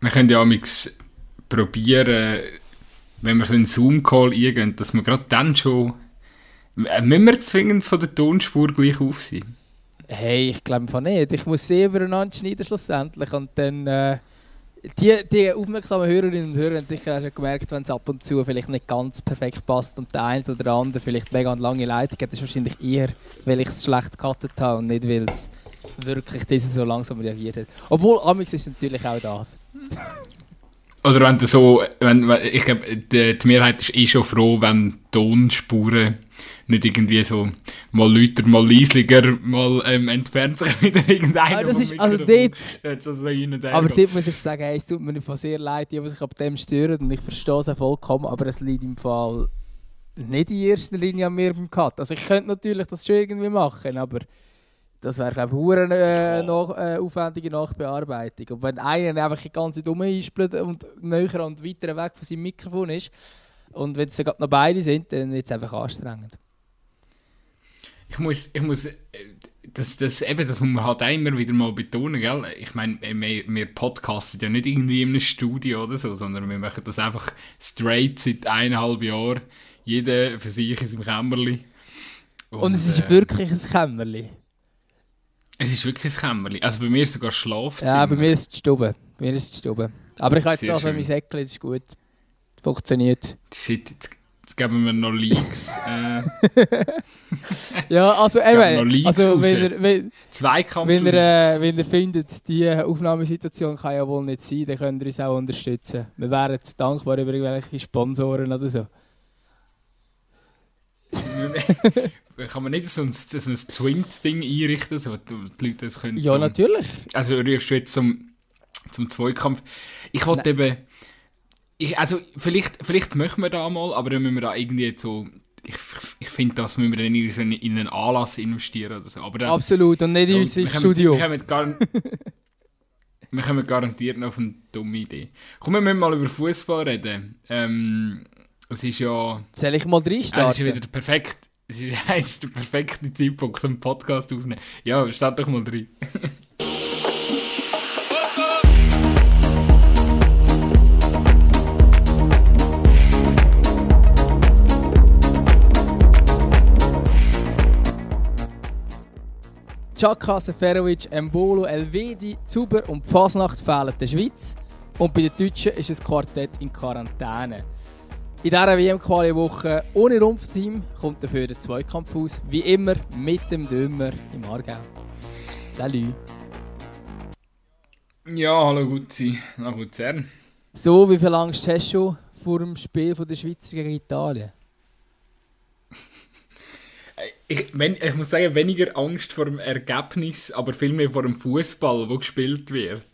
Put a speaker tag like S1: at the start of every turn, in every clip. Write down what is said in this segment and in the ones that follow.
S1: wir können ja amigs probieren, wenn wir so einen Zoom-Call eingehen, dass wir gerade dann schon. Äh, müssen wir zwingend von der Tonspur gleich auf sein?
S2: Hey, ich glaube nicht. Ich muss sie übereinander schneiden schlussendlich und dann. Äh, die, die aufmerksamen Hörerinnen und Hörer haben sicher auch schon gemerkt, wenn es ab und zu vielleicht nicht ganz perfekt passt und der eine oder andere vielleicht mega lange Leitung hat. Ist wahrscheinlich eher, weil ich es schlecht gecuttet habe und nicht, weil es wirklich diese so langsam reagiert hat. Obwohl, Amix ist natürlich auch das.
S1: Oder wenn du so, wenn, ich glaube, die, die, Mehrheit ist eh schon froh, wenn Tonspuren nicht irgendwie so mal lauter, mal leislicher, mal ähm, entfernt sich wieder irgendeiner
S2: ah, das ist, also dort, also so Aber dort muss ich sagen, hey, es tut mir von sehr leid, die, die sich ab dem stören und ich verstehe es vollkommen, aber es liegt im Fall nicht in erster Linie an mir beim Cut. Also ich könnte natürlich das schon irgendwie machen, aber das wäre, glaube ich, eine äh, nach, äh, aufwendige Nachbearbeitung. Und wenn einer einfach die ganze Zeit rumhispelt und näher und weiter weg von seinem Mikrofon ist, und wenn es dann noch beide sind, dann wird es einfach anstrengend.
S1: Ich muss, ich muss, äh, das, das, eben, das muss man halt immer wieder mal betonen, gell? Ich meine, wir, wir podcasten ja nicht irgendwie in einem Studio oder so, sondern wir machen das einfach straight seit eineinhalb Jahren. Jeder für sich in seinem Kämmerli.
S2: Und, und es ist äh, wirklich ein Kämmerli.
S1: Es ist wirklich ein Kämmerchen. Also bei mir ist sogar Schlafzimmer.
S2: Ja, bei mir ist es Stube. Bei mir ist es Stube. Aber ich habe jetzt auch mein Säckchen, das ist gut. Funktioniert.
S1: Shit, jetzt, jetzt geben wir noch Leaks. äh.
S2: ja, also eben, also wenn ihr, wenn, wenn ihr, äh, wenn ihr findet, die Aufnahmesituation kann ja wohl nicht sein, dann könnt ihr uns auch unterstützen. Wir wären dankbar über irgendwelche Sponsoren oder so.
S1: kann man nicht so ein, so ein Twined-Ding einrichten, so die Leute das können?
S2: Ja,
S1: so,
S2: natürlich.
S1: Also rufst du jetzt zum, zum Zweikampf. Ich wollte eben, ich, also vielleicht, vielleicht möchten wir da mal, aber dann müssen wir da irgendwie so, ich, ich finde, das müssen wir dann in, so in einen Anlass investieren oder so. Aber dann,
S2: Absolut, und nicht in unser Studio.
S1: Wir kommen, gar, wir kommen garantiert noch auf eine dumme Idee. Komm, wir müssen mal über Fußball reden. Ähm, es ist ja...
S2: Soll ich mal reinstarten?
S1: Ja, es ist wieder perfekt es ist, ist der perfekte Zeitpunkt, um einen Podcast aufzunehmen. Ja, start doch mal rein.
S2: Chaka, Seferovic, Embolo, Elvedi, Zuber und Fasnacht fehlen der Schweiz. Und bei den Deutschen ist ein Quartett in Quarantäne. In dieser WM-Quali-Woche ohne Rumpfteam kommt dafür der Zweikampf aus. Wie immer mit dem Dümmer im Aargau. Salut.
S1: Ja, hallo Gutzi, nach Luzern.
S2: So, wie viel Angst hast du vor dem Spiel von der Schweizer gegen Italien?
S1: Ich, wenn, ich muss sagen, weniger Angst vor dem Ergebnis, aber vielmehr vor dem Fußball, wo gespielt wird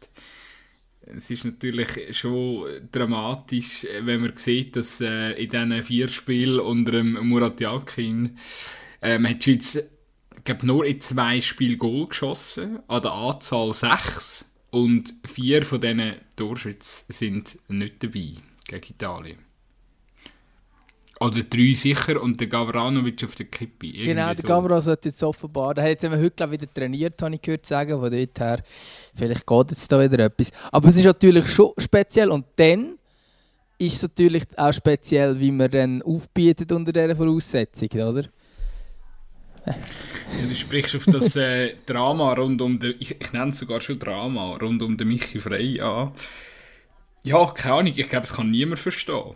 S1: es ist natürlich schon dramatisch, wenn man sieht, dass äh, in diesen vier Spielen unter dem Murat Yakin ähm, hat Schweiz nur in zwei Spielen Goal geschossen, an der Anzahl sechs und vier von diesen Torschützen sind nicht dabei gegen Italien. Oder drei sicher und der Gavranovic auf der Kippe.
S2: Irgendwie genau, der so. Gavra sollte jetzt offenbar. Der hat jetzt heute wieder trainiert, habe ich gehört sagen. Von dort her, vielleicht geht jetzt da wieder etwas. Aber es ist natürlich schon speziell. Und dann ist es natürlich auch speziell, wie man dann aufbietet unter dieser Voraussetzung, oder?
S1: Ja, du sprichst auf das äh, Drama rund um den, ich, ich nenne es sogar schon Drama, rund um den Michi Frey an. Ja, keine Ahnung, ich glaube, es kann niemand verstehen.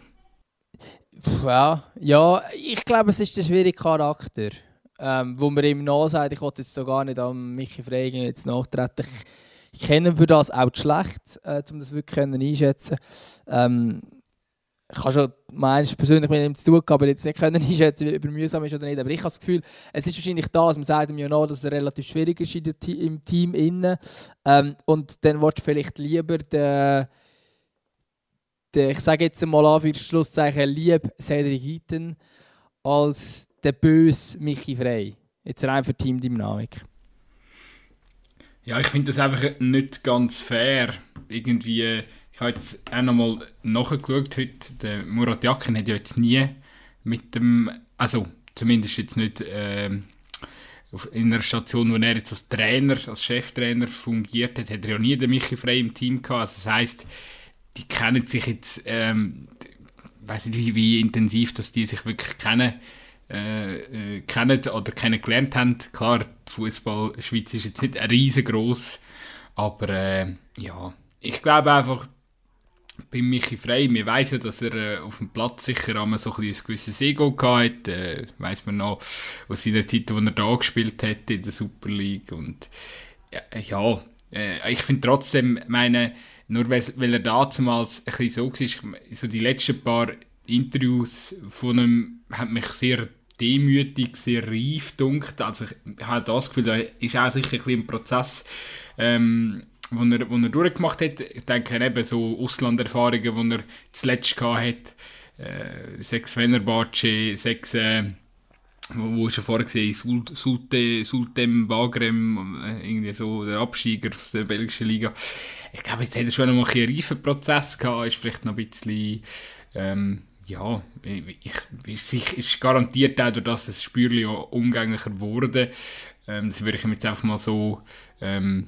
S2: Ja, ja, ich glaube, es ist der schwierige Charakter, ähm, wo man ihm nachsagt, ich wollte jetzt so gar nicht an Michi Fregen jetzt nachtreten. Ich, ich kenne für das auch schlecht, äh, um das wirklich einschätzen ähm, ich habe schon meinst, persönlich mit ihm zu tun aber jetzt nicht können einschätzen, ob er mühsam ist oder nicht. Aber ich habe das Gefühl, es ist wahrscheinlich das, man sagt ihm ja noch, dass er relativ schwierig ist im Team innen. Ähm, und dann willst du vielleicht lieber den der, ich sage jetzt mal an für Schlusszeichen, lieb Cedric Eaton als der böse Michi Frey. Jetzt rein für Teamdynamik.
S1: Ja, ich finde das einfach nicht ganz fair. Irgendwie, ich habe jetzt auch nochmal nachgeschaut heute, der Murat Yakin hat ja jetzt nie mit dem, also zumindest jetzt nicht äh, in einer Station, wo er jetzt als Trainer, als Cheftrainer fungiert hat, hat er ja nie den Michi Frey im Team gehabt. Also das heisst, die kennen sich jetzt, ähm, weiß nicht, wie, wie intensiv, dass die sich wirklich kennen, äh, äh, kennen oder kennengelernt haben. Klar, die Fußball-Schweiz ist jetzt nicht riesengroß, aber äh, ja, ich glaube einfach, bei Michi Frey, wir wissen ja, dass er äh, auf dem Platz sicher einmal so ein, ein gewisses Ego hatte. Äh, weiss man noch aus seiner Zeit, wo er da gespielt hat in der Super League. Und ja, äh, ich finde trotzdem, meine, nur weil, er damals ein bisschen so war, so die letzten paar Interviews von ihm haben mich sehr demütig, sehr reif dunkt. Also ich, habe das Gefühl, da ist auch sicher ein ein Prozess, ähm, wo er, wo er durchgemacht hat. Ich denke eben so Auslanderfahrungen, die er zuletzt hatte. Äh, sechs Fenerbahce, sechs... Äh, wo, wo schon vorher gesehen Sult, Sulte, Sultem Wagrem, äh, irgendwie so der Absteiger aus der belgischen Liga. Ich glaube, jetzt hat er schon noch mal einen reifen Prozess gehabt, ist vielleicht noch ein bisschen, ähm, ja, ich, ich, ist garantiert auch durch das das Spürli umgänglicher geworden. Ähm, das würde ich jetzt einfach mal so, ähm,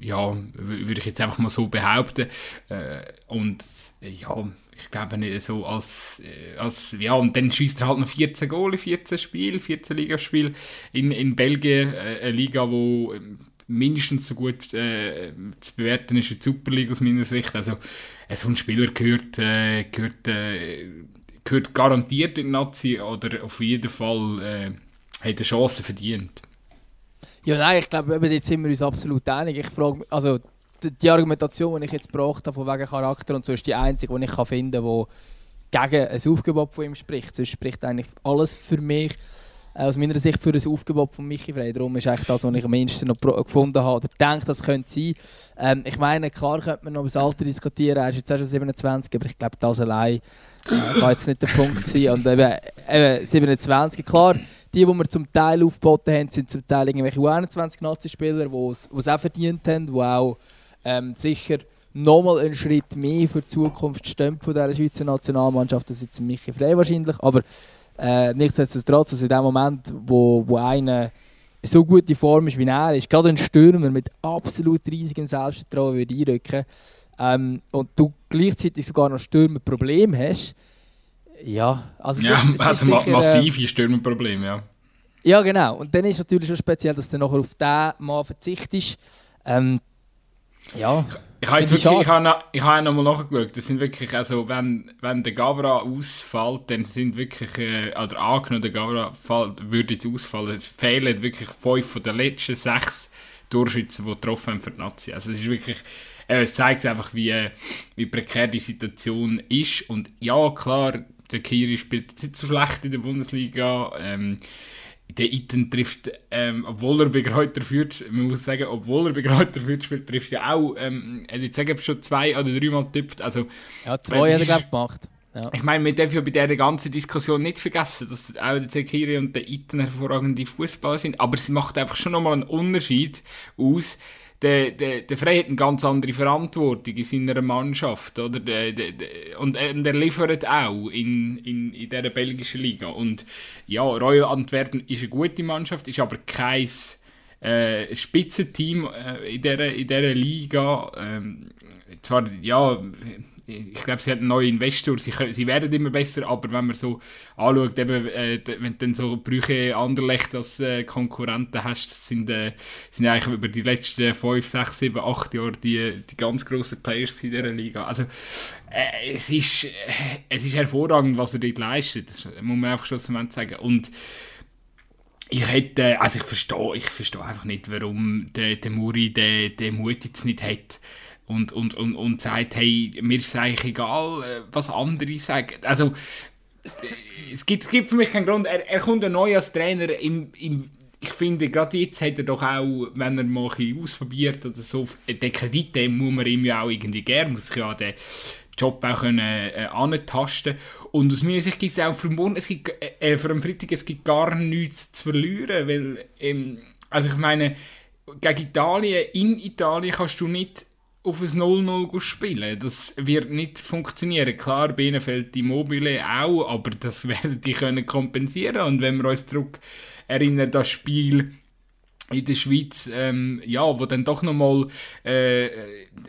S1: ja, würde ich jetzt einfach mal so behaupten. Äh, und ja, ich glaube nicht so als, äh, als ja, und dann schießt er halt noch 14 Goal 14 Spiele, 14 Ligaspiele in, in Belgien, äh, eine Liga, wo ähm, mindestens so gut äh, zu bewerten ist wie die Superliga aus meiner Sicht. Also äh, so ein Spieler gehört, äh, gehört, äh, gehört garantiert in Nazi oder auf jeden Fall äh, hat eine Chance verdient.
S2: Ja, nein, ich glaube, jetzt sind wir uns absolut einig. Ich frage, also die Argumentation, die ich jetzt gebracht habe, von wegen Charakter und so, ist die einzige, die ich finden kann, die gegen ein Aufgebot von ihm spricht. Sonst spricht eigentlich alles für mich, äh, aus meiner Sicht, für ein Aufgebot von Michi Frey. Darum ist eigentlich das, was ich am ehesten noch gefunden habe, oder denke, das könnte sein. Ähm, ich meine, klar könnte man noch über das Alter diskutieren, er ist jetzt auch schon 27, aber ich glaube, das allein äh, kann jetzt nicht der Punkt sein. Und eben, eben 27, klar, die, die wir zum Teil aufgeboten haben, sind zum Teil irgendwelche U21-Nazi-Spieler, die es auch verdient haben, die auch ähm, sicher nochmal einen Schritt mehr für die Zukunft stimmt von dieser Schweizer Nationalmannschaft als jetzt Michi Frey wahrscheinlich. Aber äh, nichtsdestotrotz, also in dem Moment, wo, wo einer so gute Form ist wie er ist, gerade ein Stürmer mit absolut riesigem Selbstvertrauen würde einrücken ähm, und du gleichzeitig sogar noch Stürmerproblem hast, ja, also,
S1: ja, ist, also sicher, massive äh, Stürmerprobleme, ja.
S2: Ja, genau. Und dann ist es natürlich schon speziell, dass du nachher auf diesen Mann verzichtest. Ähm, ja.
S1: Ich habe jetzt wirklich, ich habe, ich habe noch mal nachgeschaut. Das sind wirklich, also wenn, wenn der Gavra ausfällt, dann sind wirklich, äh, oder angenommen, der Gavra fällt, würde jetzt ausfallen, es fehlen wirklich fünf von den letzten sechs Torschützen, die getroffen haben für die Nazi. Also es ist wirklich, äh, es zeigt einfach, wie, wie prekär die Situation ist. Und ja, klar, der Kiri spielt nicht so schlecht in der Bundesliga. Ähm, der Iten trifft, ähm, obwohl er bei Greuther führt, man muss sagen, obwohl er bei Greuther führt spielt, trifft er auch, ähm, er hat jetzt schon zwei oder dreimal getippt. Also,
S2: ja, zwei hat er, glaube gemacht. Ja.
S1: Ich meine, wir dürfen ja bei dieser ganzen Diskussion nicht vergessen, dass auch der Zekiri und der Iten hervorragende Fußballer sind, aber es macht einfach schon nochmal einen Unterschied aus, der, der, der Frey hat eine ganz andere Verantwortung in seiner Mannschaft. Oder? Der, der, und, und er liefert auch in, in, in dieser belgischen Liga. Und ja, Royal Antwerpen ist eine gute Mannschaft, ist aber kein äh, Spitzenteam äh, in, dieser, in dieser Liga. Ähm, zwar, ja, ich glaube, sie hat einen neuen Investor, sie, sie werden immer besser, aber wenn man so anschaut, eben, äh, wenn du dann so Brüche Anderlecht als äh, Konkurrenten hast, das sind, äh, sind eigentlich über die letzten 5, 6, 7, 8 Jahre die, die ganz grossen Players in dieser Liga. Also äh, es, ist, äh, es ist hervorragend, was er dort leistet, das muss man einfach schon sagen. Und ich hätte, also ich verstehe, ich verstehe einfach nicht, warum der, der Muri den, den Mut jetzt nicht hat, und, und, und, und sagt, hey, mir ist es eigentlich egal, äh, was andere sagen. Also, äh, es gibt, es gibt für mich keinen Grund. Er, er kommt ja neu als Trainer im, im ich finde, gerade jetzt hat er doch auch, wenn er mal ein ausprobiert oder so, den Kredit, den muss man ihm ja auch irgendwie gern, muss ja den Job auch können, äh, antasten Und aus meiner Sicht gibt es auch für morgen, es gibt, äh, für den Freitag, es gibt gar nichts zu verlieren, weil, ähm, also ich meine, gegen Italien, in Italien kannst du nicht auf ein 0-0 spielen. Das wird nicht funktionieren. Klar, Bielefeld die Mobile auch, aber das werden die können kompensieren. Und wenn wir uns zurück erinnern, das Spiel in der Schweiz, ähm, ja, wo dann doch nochmal äh,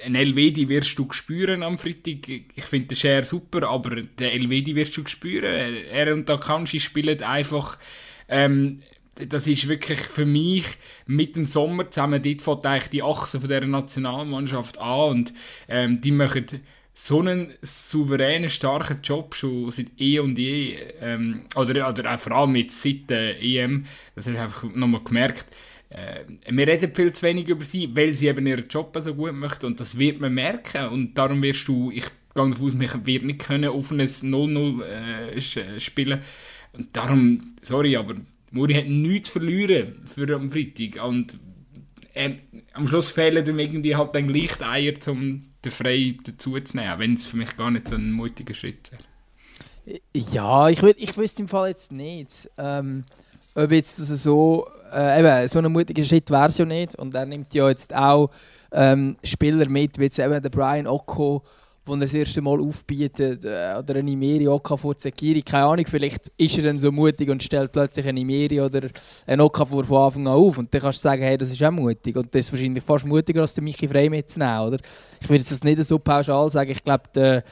S1: ein Elvedi wirst du spüren am Freitag. Ich finde den Share super, aber den Elvedi wirst du spüren. Er und Akanji spielen einfach, ähm, das ist wirklich für mich mit dem Sommer zusammen, dort fängt eigentlich die Achse von dieser Nationalmannschaft an und ähm, die machen so einen souveränen, starken Job schon seit eh und je, ähm, oder, oder auch vor allem jetzt seit der EM, das habe ich einfach nochmal gemerkt, äh, wir reden viel zu wenig über sie, weil sie eben ihren Job so gut möchten und das wird man merken und darum wirst du, ich gehe davon aus, wir wird nicht können ein 0-0 äh, spielen. Und darum, sorry, aber Muri hat nichts zu verlieren für am Freitag und äh, am Schluss fehlen ihm irgendwie halt dann gleich die Eier, um den Frei dazu zu nehmen, wenn es für mich gar nicht so ein mutiger Schritt wäre.
S2: Ja, ich, ich wüsste im Fall jetzt nicht, ähm, ob jetzt das so äh, eben, so ein mutiger Schritt wäre es ja nicht. Und er nimmt ja jetzt auch ähm, Spieler mit, wie jetzt eben der Brian Ocko, wo er das erste Mal aufbietet, äh, oder eine Imeri vor Zekiri. Keine Ahnung, vielleicht ist er dann so mutig und stellt plötzlich eine Imeri oder einen Okafor von Anfang an auf. Und dann kannst du sagen, hey, das ist auch mutig. Und das ist wahrscheinlich fast mutiger, als der Michi Frey mitzunehmen, oder? Ich würde das nicht so pauschal sagen. Ich glaube, der,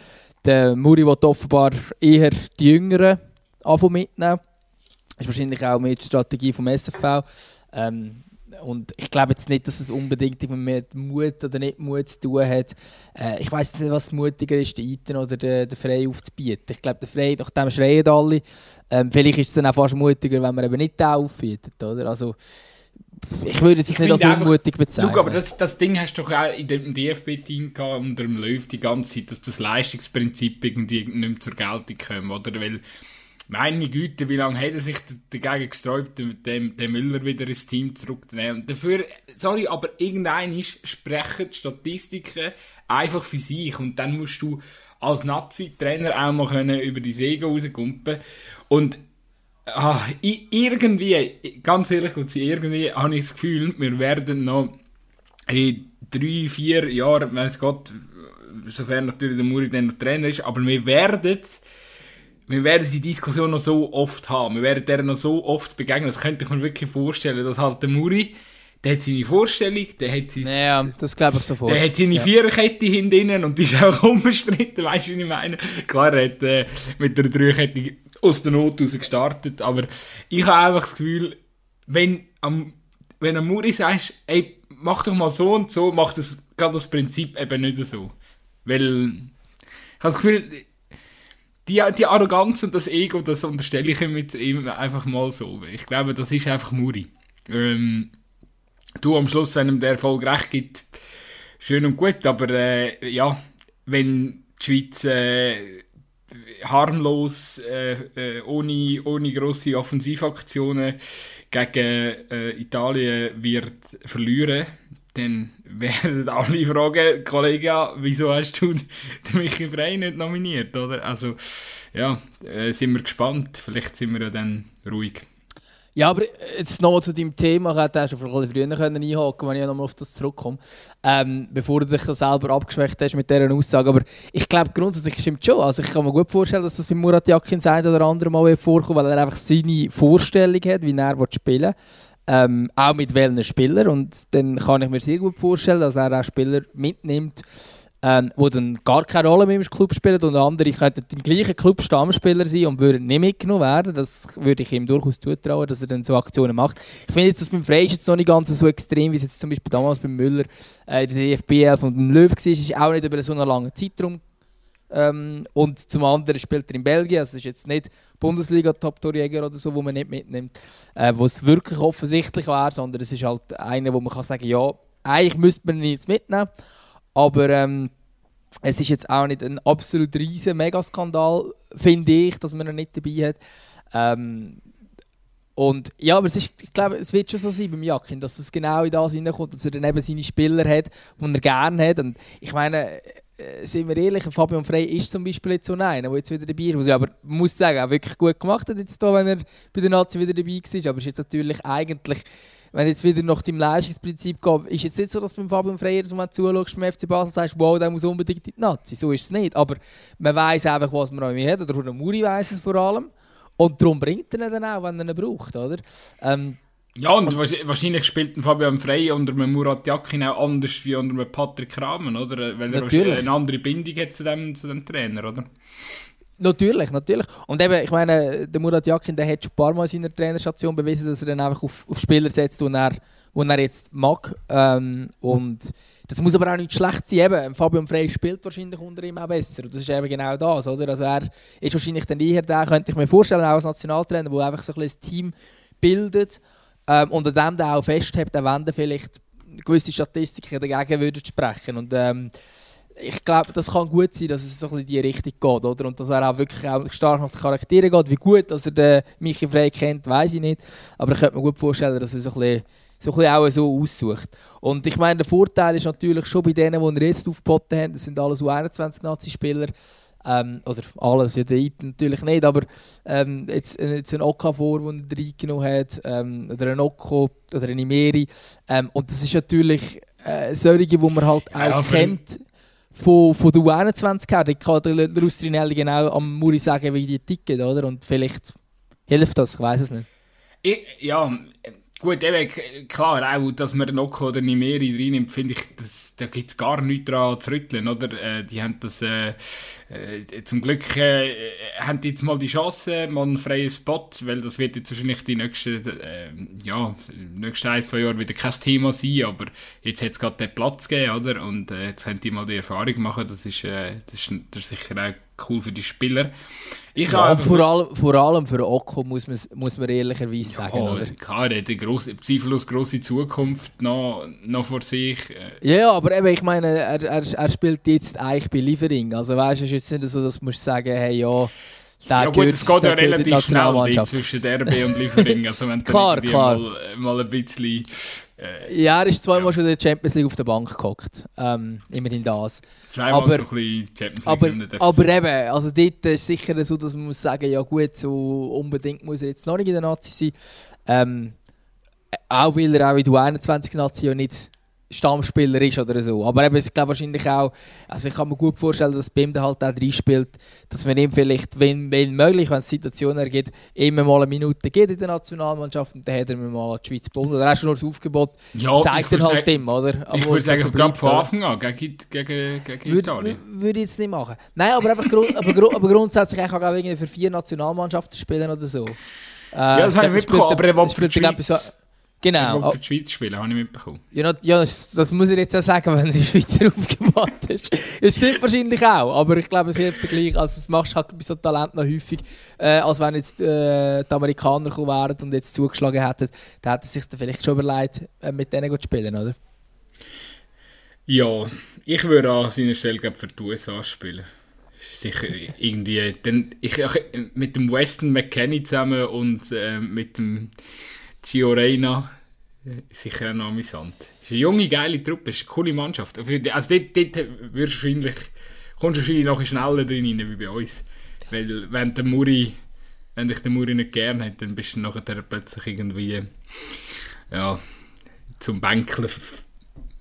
S2: der Muri will offenbar eher die Jüngeren mitnehmen ist wahrscheinlich auch mit der Strategie vom SFV. Ähm, und ich glaube jetzt nicht, dass es unbedingt mit Mut oder nicht Mut zu tun hat. Äh, ich weiß nicht, was mutiger ist, den Iten oder den, den Frey aufzubieten. Ich glaube, der Frey, nach dem schreien alle. Ähm, vielleicht ist es dann auch fast mutiger, wenn man eben nicht den aufbietet. Oder? Also, ich würde es nicht als unmutig bezeichnen.
S1: Schau, aber das, das Ding hast du doch auch in dem DFB-Team unter dem Löw die ganze Zeit, dass das Leistungsprinzip irgendwie nicht mehr zur Geltung kommt. Oder? Weil meine Güte, wie lange hat er sich dagegen gesträubt, den, den Müller wieder ins Team zurückzunehmen? Und dafür, sorry, aber irgendein sprechen die Statistiken einfach für sich. Und dann musst du als Nazi-Trainer auch mal können über die Säge rauskumpen. Und ah, irgendwie, ganz ehrlich, irgendwie habe ich das Gefühl, wir werden noch in drei, vier Jahren, wenn es Gott, sofern natürlich der Muri dann noch Trainer ist, aber wir werden wir werden die Diskussion noch so oft haben. Wir werden der noch so oft begegnen. Das könnte ich mir wirklich vorstellen, dass halt der Muri, der hat seine Vorstellung, der hat sein...
S2: Ja, das glaube ich sofort.
S1: Der hat seine ja. Viererkette hinten und die ist auch unbestritten, weißt du, was ich meine? Klar, er hat äh, mit der Dreierkette aus der Not raus gestartet, aber ich habe einfach das Gefühl, wenn am wenn am Muri sagst, ey, mach doch mal so und so, macht das gerade das Prinzip eben nicht so. Weil ich habe das Gefühl, die, die Arroganz und das Ego, das unterstelle ich ihm jetzt ihm einfach mal so. Ich glaube, das ist einfach Muri. Ähm, du am Schluss, wenn ihm der Erfolg recht gibt, schön und gut, aber äh, ja, wenn die Schweiz äh, harmlos, äh, äh ohne, ohne grosse Offensivaktionen gegen äh, Italien wird verlieren, dann werden alle fragen, Kollege, wieso hast du den Michi Frey nicht nominiert, oder? Also, ja, äh, sind wir gespannt. Vielleicht sind wir ja dann ruhig.
S2: Ja, aber jetzt noch zu deinem Thema, ich hätte schon früher können wenn ich nochmal auf das zurückkomme, ähm, bevor du dich selber abgeschwächt hast mit dieser Aussage. Aber ich glaube, grundsätzlich stimmt schon. Also ich kann mir gut vorstellen, dass das bei Murat Yakin ein oder andere Mal vorkommt, weil er einfach seine Vorstellung hat, wie er spielen will. Ähm, auch mit welchen Spielern. Und dann kann ich mir sehr gut vorstellen, dass er auch Spieler mitnimmt, ähm, die dann gar keine Rolle mehr im Club spielen und andere könnten im gleichen Club Stammspieler sein und würden nicht mitgenommen werden. Das würde ich ihm durchaus zutrauen, dass er dann so Aktionen macht. Ich finde jetzt, dass beim Frey jetzt noch nicht ganz so extrem, wie es jetzt zum Beispiel damals beim Müller äh, in der DFB von dem Löw war. ist auch nicht über so einen langen Zeitraum ähm, und zum anderen spielt er in Belgien, also ist jetzt nicht Bundesliga-Top-Torjäger oder so, wo man nicht mitnimmt, äh, wo es wirklich offensichtlich wäre, sondern es ist halt einer, wo man kann sagen, ja, eigentlich müsste man ihn jetzt mitnehmen, aber ähm, es ist jetzt auch nicht ein absolut riesen Megaskandal, finde ich, dass man ihn nicht dabei hat. Ähm, und ja, aber es ist, ich glaube, es wird schon so sein beim Jakin, dass es genau in das hineinkommt, dass er dann eben seine Spieler hat, die er gerne hat. Und ich meine, sind wir ehrlich, Fabian Frey ist zum Beispiel jetzt so einer, der jetzt wieder dabei ist, was ich aber muss sagen, auch wirklich gut gemacht hat, jetzt da, wenn er bei der Nazi wieder dabei war. Aber ist jetzt natürlich eigentlich, wenn jetzt wieder nach dem Leistungsprinzip geht, ist jetzt nicht so, dass beim Fabian Frey dass man zuschaust beim FC Basel sagst, wow, der muss unbedingt in die Nazi. So ist es nicht. Aber man weiß einfach, was man an ihm hat, oder der Muri weiß es vor allem. Und darum bringt er ihn dann auch, wenn er ihn braucht, oder? Ähm,
S1: Ja, und wahrscheinlich spielt Fabian Frey unter einem Murat Yakin auch anders wie unter einem Patrick Rahmen, oder? Weil er eine andere Bindung hat zu dem, zu dem Trainer, oder?
S2: Natürlich, natürlich. Und eben, ich meine, der Murat Yakin, der hat schon ein paar Mal in seiner Trainerstation bewiesen, dass er dann einfach auf, auf Spieler setzt, die er, die er jetzt mag. Ähm, und das muss aber auch nicht schlecht sein. Eben, Fabian Frey spielt wahrscheinlich unter ihm auch besser. Und das ist eben genau das, oder? Also er ist wahrscheinlich dann eher der, könnte ich mir vorstellen, auch als Nationaltrainer, der einfach so ein, ein Team bildet ähm, an dem der auch festhält, wenn vielleicht gewisse Statistiken dagegen würden sprechen. Und ähm, ich glaube, das kann gut sein, dass es so in die Richtung geht, oder? Und dass er auch wirklich auch stark nach den Charakteren geht. Wie gut, dass er den Michi Frey kennt, weiß ich nicht. Aber ich könnte mir gut vorstellen, dass er so ein so auch so aussucht. Und ich meine, der Vorteil ist natürlich schon bei denen, die er jetzt aufgeboten haben, das sind alles U21-Nazi-Spieler, ähm, oder alles, ja, der natürlich nicht, aber ähm, jetzt, jetzt ein Okafor, den er reingenommen hat, ähm, oder ein Oko oder ein Imeri. Ähm, und das ist natürlich äh, solche, die man halt auch kennt von, von der U21 her, die kann der Rustrinelli genau am Muri sagen, wie die ticken, oder? Und vielleicht hilft das, ich weiß es nicht.
S1: Ich, ja, gut, eben, klar, auch, dass man Noko oder Nimeri reinnimmt, finde ich, das, da gibt es gar nichts daran zu rütteln, oder? Äh, die haben das, äh, äh, zum Glück äh, haben die jetzt mal die Chance, mal einen freien Spot, weil das wird jetzt wahrscheinlich die nächsten, äh, ja, nächsten ein, zwei Jahre wieder kein Thema sein, aber jetzt hat es gerade den Platz gegeben, oder? Und äh, jetzt können die mal die Erfahrung machen, das ist, das ist, das ist sicher auch cool für die Spieler.
S2: Ich ja, vor, allem, vor allem für Oko muss man, muss man ehrlicherweise ja, sagen. Oder?
S1: Klar, er hat eine grosse, zweifellos grosse Zukunft noch, noch vor sich.
S2: Ja, aber eben, ich meine, er, er, er spielt jetzt eigentlich bei Liefering. Also weißt du, es ist jetzt nicht so, dass du sagen hey, ja...
S1: ja gut, es geht ja relativ schnell zwischen Derby und Liefering. Also wenn
S2: klar, klar.
S1: Mal, mal ein bisschen
S2: äh, ja, er ist zweimal ja. schon in der Champions League auf der Bank gehockt. Ähm, immerhin das.
S1: Zweimal aber, so ein bisschen Champions
S2: League. Aber, aber eben, also dort ist es sicher so, dass man muss sagen, ja gut, so unbedingt muss er jetzt noch nicht in der Nazi sein. Ähm, auch weil er auch in der 21 Nazi ja nicht Stammspieler ist oder so. Aber eben, ich glaube wahrscheinlich auch, also ich kann mir gut vorstellen, dass Bim da halt auch reinspielt, dass man ihm vielleicht, wenn, wenn möglich, wenn es Situationen ergibt, immer mal eine Minute geht in der Nationalmannschaft und dann hat er mir mal die Schweiz gebunden. Oder hast du nur das Aufgebot,
S1: ja,
S2: zeigt er halt ihm, oder?
S1: Aber ich würde sagen, gerade von Anfang an, gegen, gegen, gegen
S2: würde, Italien. Würde ich jetzt nicht machen. Nein, aber einfach grund, aber, aber grundsätzlich ich auch irgendwie für vier Nationalmannschaften spielen oder so.
S1: Äh, ja, das habe ich mitbekommen, aber er will für die Schweiz.
S2: Genau.
S1: Er für die Schweiz spielen, habe ich mitbekommen.
S2: Ja, ja das, das, muss ich jetzt auch sagen, wenn er in Schweizer aufgebaut ist. Es stimmt wahrscheinlich auch, aber ich glaube, es hilft dir gleich. Also, das machst du halt bei so Talent noch häufig, äh, als wenn jetzt äh, die Amerikaner gekommen wären und jetzt zugeschlagen hätten, dann hätte er sich dann vielleicht schon überlegt, äh, mit denen zu spielen, oder?
S1: Ja, ich würde an seiner Stelle glaub, für die USA spielen. Sicher irgendwie. Denn ich, mit dem Weston McKenney zusammen und äh, mit dem Gio Reyna sicher noch amüsant. Es ist eine junge, geile Truppe, es ist eine coole Mannschaft. Also dort, dort wirst du wahrscheinlich, kommst du wahrscheinlich noch schneller drin wie bei uns. Weil wenn der Muri, wenn dich der Muri nicht gern hat, dann bist du nachher plötzlich irgendwie ja, zum Bänkeln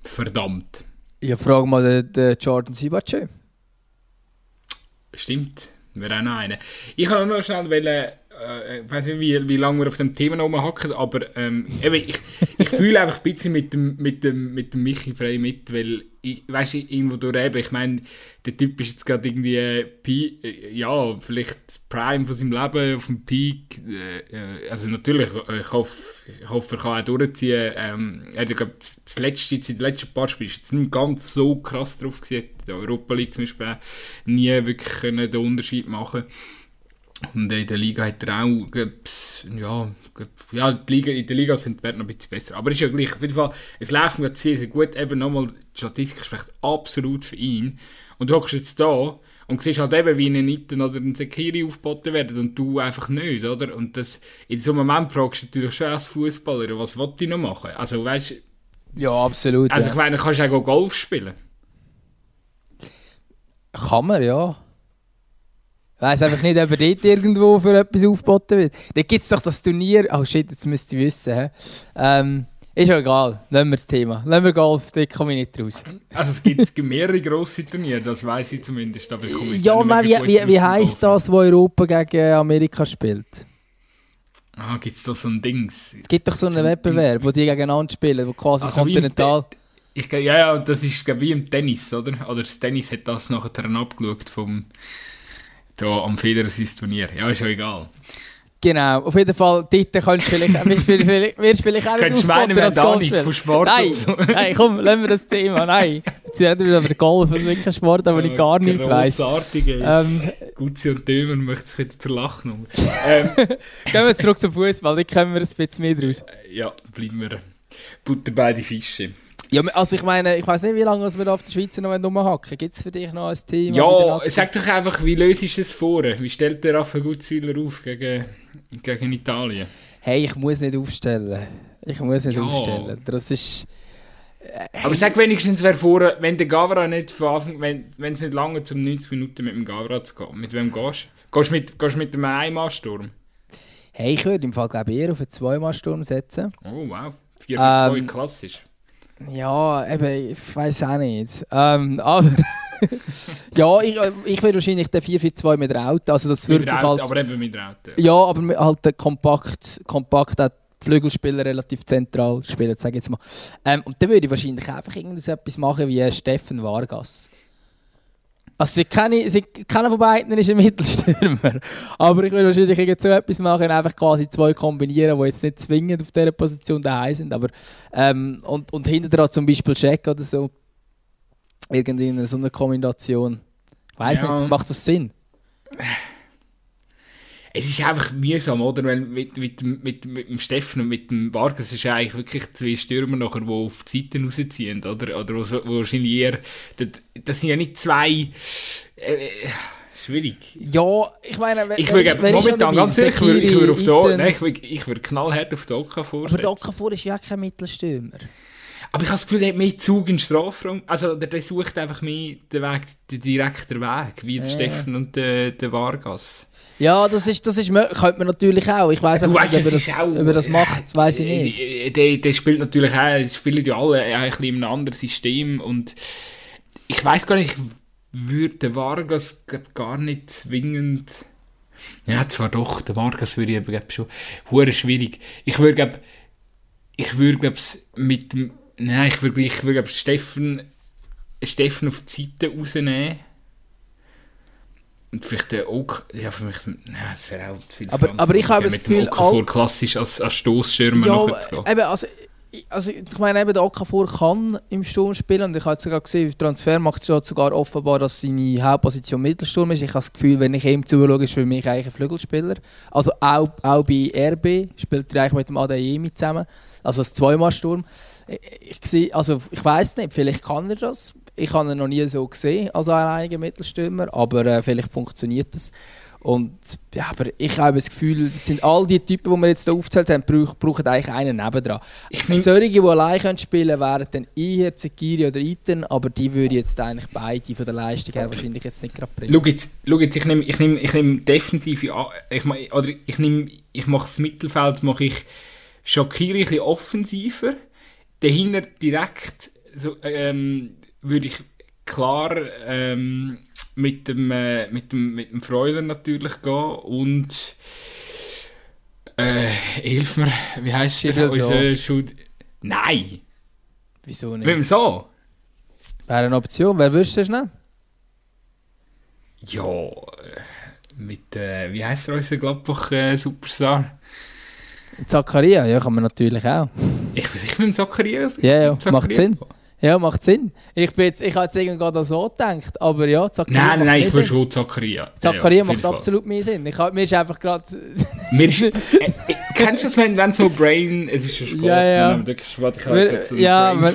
S1: verdammt.
S2: Ja, frag mal den, den Jordan Sibace.
S1: Stimmt, wäre auch noch einer. Ich kann nur noch schnell wollen, äh, ich weiß nicht, wie, wie lange wir auf dem Thema rumhacken, aber ähm, ich, ich fühle einfach ein bisschen mit dem, mit dem, mit dem Michi frei mit, weil ich weiß irgendwo durch eben, ich meine, der Typ ist jetzt gerade irgendwie, äh, ja, vielleicht Prime von seinem Leben auf dem Peak, äh, äh also natürlich, ich hoffe, ich hoffe, er kann auch durchziehen, ähm, er hat glaube das letzte, in den letzten paar Spielen jetzt nicht ganz so krass drauf gesehen, der Europa League zum Beispiel, nie wirklich können den Unterschied machen und in der Liga hat er auch, ja, ja die Liga, in der Liga sind die Werte noch ein bisschen besser. Aber ist ja gleich. Auf jeden Fall, es läuft mir sehr, sehr gut. Eben nochmal, die Statistik spricht absolut für ihn. Und du hockst jetzt da und siehst halt eben, wie ein Iten oder ein Sekiri aufgeboten werden und du einfach nicht, oder? Und das, in so einem Moment fragst du natürlich schon als Fußballer, was wollte ich noch machen? Also, weißt
S2: Ja, absolut.
S1: Also,
S2: ja.
S1: ich meine, kannst du auch Golf spielen.
S2: Kann man, ja. Weiss einfach nicht, ob er dort irgendwo für etwas aufgeboten wird. Da gibt es doch das Turnier. Oh shit, jetzt müsst ihr wissen. Ähm, ist ja egal, nehmen wir das Thema. Nehmen wir Golf, da komme ich nicht raus.
S1: Also es gibt mehrere grosse Turniere, das weiß ich zumindest. Aber ich
S2: ja, man, wie, wie, wie heisst das, wo Europa gegen Amerika spielt?
S1: Ah, gibt es da so ein Dings?
S2: Es gibt doch so einen Wettbewerb, wo die gegeneinander spielen, wo quasi
S1: Also
S2: kontinental...
S1: Ich, ja, ja, das ist wie im Tennis, oder? Oder das Tennis hat das nachher abgeschaut vom da am Federer sein Turnier. Ja, ist ja egal.
S2: Genau, auf jeden Fall, dort kannst du vielleicht, wirst, vielleicht, wirst vielleicht auch nicht
S1: Könntest du meinen,
S2: aufboten
S1: wir
S2: als Golfspieler.
S1: von Sport
S2: Nein,
S1: so.
S2: nein, komm, lassen wir das Thema, nein. Jetzt reden wir über Golf, das ist wirklich ein Sport, aber ich gar nicht weiss.
S1: Grossartig, ey.
S2: Ähm,
S1: Gutzi und Dömer möchte sich wieder zur Lachnummer. ähm,
S2: gehen wir zurück zum Fußball, da kommen wir ein bisschen mehr draus.
S1: ja, bleiben wir Butter bei die Fische.
S2: Ja, also ich meine, ich weiß nicht, wie lange wir auf der Schweiz noch rumhacken Gibt es für dich noch ein der
S1: Ja, sag doch einfach, wie löst du es vor? Wie stellt der Rafa Gutzwiller auf gegen, gegen Italien?
S2: Hey, ich muss nicht aufstellen. Ich muss nicht
S1: Ja.
S2: aufstellen. Das ist...
S1: Aber sag wenigstens, wer vorher, wenn der Gavra nicht von Anfang, wenn es nicht lange zum 90 Minuten mit dem Gavra zu gehen, mit wem gehst du? Gehst du mit, gehst mit dem Einmannsturm?
S2: Hey, ich würde im Fall glaube ich eher auf einen Zweimalsturm setzen.
S1: Oh wow, 4 für 2,
S2: Ähm,
S1: klassisch.
S2: Ja, eben, ich weiß auch nicht. Ähm, aber... ja, ich, ich würde wahrscheinlich den 4-4-2 mit Raute, also das wirklich
S1: Raute,
S2: halt...
S1: aber eben mit Raute.
S2: Ja, aber halt kompakt, kompakt auch die Flügelspieler relativ zentral spielen, sage ich jetzt mal. Ähm, und dann würde ich wahrscheinlich einfach etwas machen wie Steffen Vargas. Also sie keine, sie, keiner von beiden ist ein Mittelstürmer. Aber ich würde wahrscheinlich irgend so etwas machen, einfach quasi zwei kombinieren, die jetzt nicht zwingend auf dieser Position daheim sind. Aber, ähm, und, und hinter dran zum Beispiel Check oder so. Irgendwie in so einer Kombination. Ich weiss
S1: Ja.
S2: nicht, macht das Sinn?
S1: Es ist einfach mühsam, oder? Weil mit, mit, dem- mit, mit dem Steffen und mit dem Vargas ist ja eigentlich wirklich zwei Stürmer nachher, die auf die Seiten rausziehen, oder? Oder wo, wo wahrscheinlich eher... Das, das sind ja nicht zwei... Äh, äh, schwierig.
S2: Ja, ich meine, wenn,
S1: Ich würde momentan ganz ehrlich, ich würde, auf
S2: Iten.
S1: nein, ich würde, ich würde knallhart auf den Oka
S2: Aber
S1: vorstellen.
S2: der Okafor ist ja kein Mittelstürmer.
S1: Aber ich habe das Gefühl, er hat mehr Zug in den Strafraum. Also der, der sucht einfach mehr den Weg, den direkten Weg, wie der. Steffen und der, der Vargas.
S2: Ja, das ist, das ist könnte man natürlich auch. Ich weiß nicht,
S1: weißt,
S2: ob
S1: ist
S2: das,
S1: auch-
S2: ob das macht, weiß ich nicht.
S1: Äh, Der, der spielt natürlich auch, spielen ja alle ein bisschen in einem anderen System und ich weiß gar nicht, würde Vargas glaub, gar nicht zwingend. Ja, zwar doch, der Vargas würde ich aber glaub, schon hure schwierig. Ich würde glaub, ich würde glaub, mit dem, nein, ich würde ich würde glaub, Steffen, Steffen auf die Seite rausnehmen. Und vielleicht der auch, ja, für mich, nein, das wäre auch zu viel.
S2: Aber-
S1: verlangt,
S2: aber ich habe
S1: mit
S2: das Gefühl,
S1: Okafor
S2: all-
S1: klassisch als, als Stoßschirmer
S2: Ja,
S1: nachher zu gehen.
S2: eben, also, ich- also, ich meine, eben, der Okafor kann im Sturm spielen und ich habe sogar gesehen, im Transfer macht schon sogar offenbar, dass seine Hauptposition Mittelsturm ist. Ich habe das Gefühl, wenn ich ihm zuschaue, ist für mich eigentlich ein Flügelspieler. Also auch, auch bei RB spielt er eigentlich mit dem Adeyemi zusammen, also als Zweimalsturm. Ich, ich, also, ich weiß nicht, vielleicht kann er das. Ich habe ihn noch nie so gesehen als alleiniger Mittelstürmer, aber äh, vielleicht funktioniert das. Und ja, aber ich habe das Gefühl, das sind all die Typen, die wir jetzt hier aufgezählt haben, brauch, brauchen eigentlich einen nebendran.
S1: Ich nehm-
S2: Solche, die allein können spielen wären dann eher Zekiri oder Iten, aber die würde ich jetzt eigentlich beide von der Leistung her wahrscheinlich jetzt nicht gerade bringen.
S1: Schau jetzt, schau jetzt ich nehme ich nehm, ich nehm defensive an, ich, oder ich, nehm, ich mache das Mittelfeld mache ich Shakiri ein bisschen offensiver, dahinter direkt so, ähm, würde ich klar ähm, mit dem äh, mit dem mit dem Freuler natürlich gehen und äh, hilf mir, wie
S2: Cyril So.
S1: unser Schuld? Nein,
S2: Wieso nicht?
S1: so.
S2: Wäre eine Option. Wer würdest du schnell?
S1: Ja, äh, mit, äh, wie heißt der unser Gladbach-Superstar?
S2: Zakaria, ja, kann man natürlich auch.
S1: ich weiß nicht, mit dem Zacharias.
S2: Ja, ja, macht Sinn. Ja, macht Sinn. Ich, bin jetzt, ich habe jetzt irgendwie gerade so gedacht, aber ja, Zakaria
S1: Nein,
S2: macht
S1: nein, ich
S2: Sinn.
S1: schon Zacharias.
S2: Zakaria
S1: Ja,
S2: macht
S1: jeden Fall.
S2: absolut mehr Sinn. Ich, mir ist einfach gerade...
S1: Mir ist, äh, äh, kennst du das, wenn, wenn so Brain, es ist schon Sport,
S2: Ja, ja.
S1: wir habe
S2: Wir- ja, wir-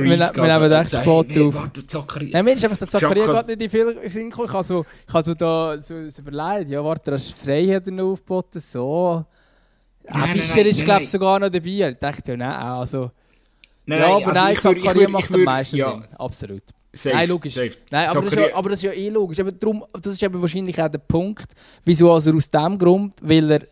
S2: nehmen echt Sport auf.
S1: warte.
S2: Nein, mir ist einfach der Zakaria gerade nicht in viel Sinn gekommen. Ich habe so, ich habe so da so, so überlegt, ja warte, das ist Freiheit noch aufgeboten, so...
S1: Nein,
S2: Bischer ist glaube ich sogar noch dabei. Ich dachte ja, nein, also...
S1: Nein,
S2: ja,
S1: nein,
S2: aber
S1: also
S2: nein,
S1: würd-
S2: macht am meisten
S1: ja,
S2: Sinn. Absolut.
S1: Safe,
S2: Nein, logisch.
S1: safe.
S2: Nein, aber das, ist ja, aber das ist ja eh logisch. Aber darum, das ist eben wahrscheinlich auch der Punkt, wieso also aus dem Grund, weil er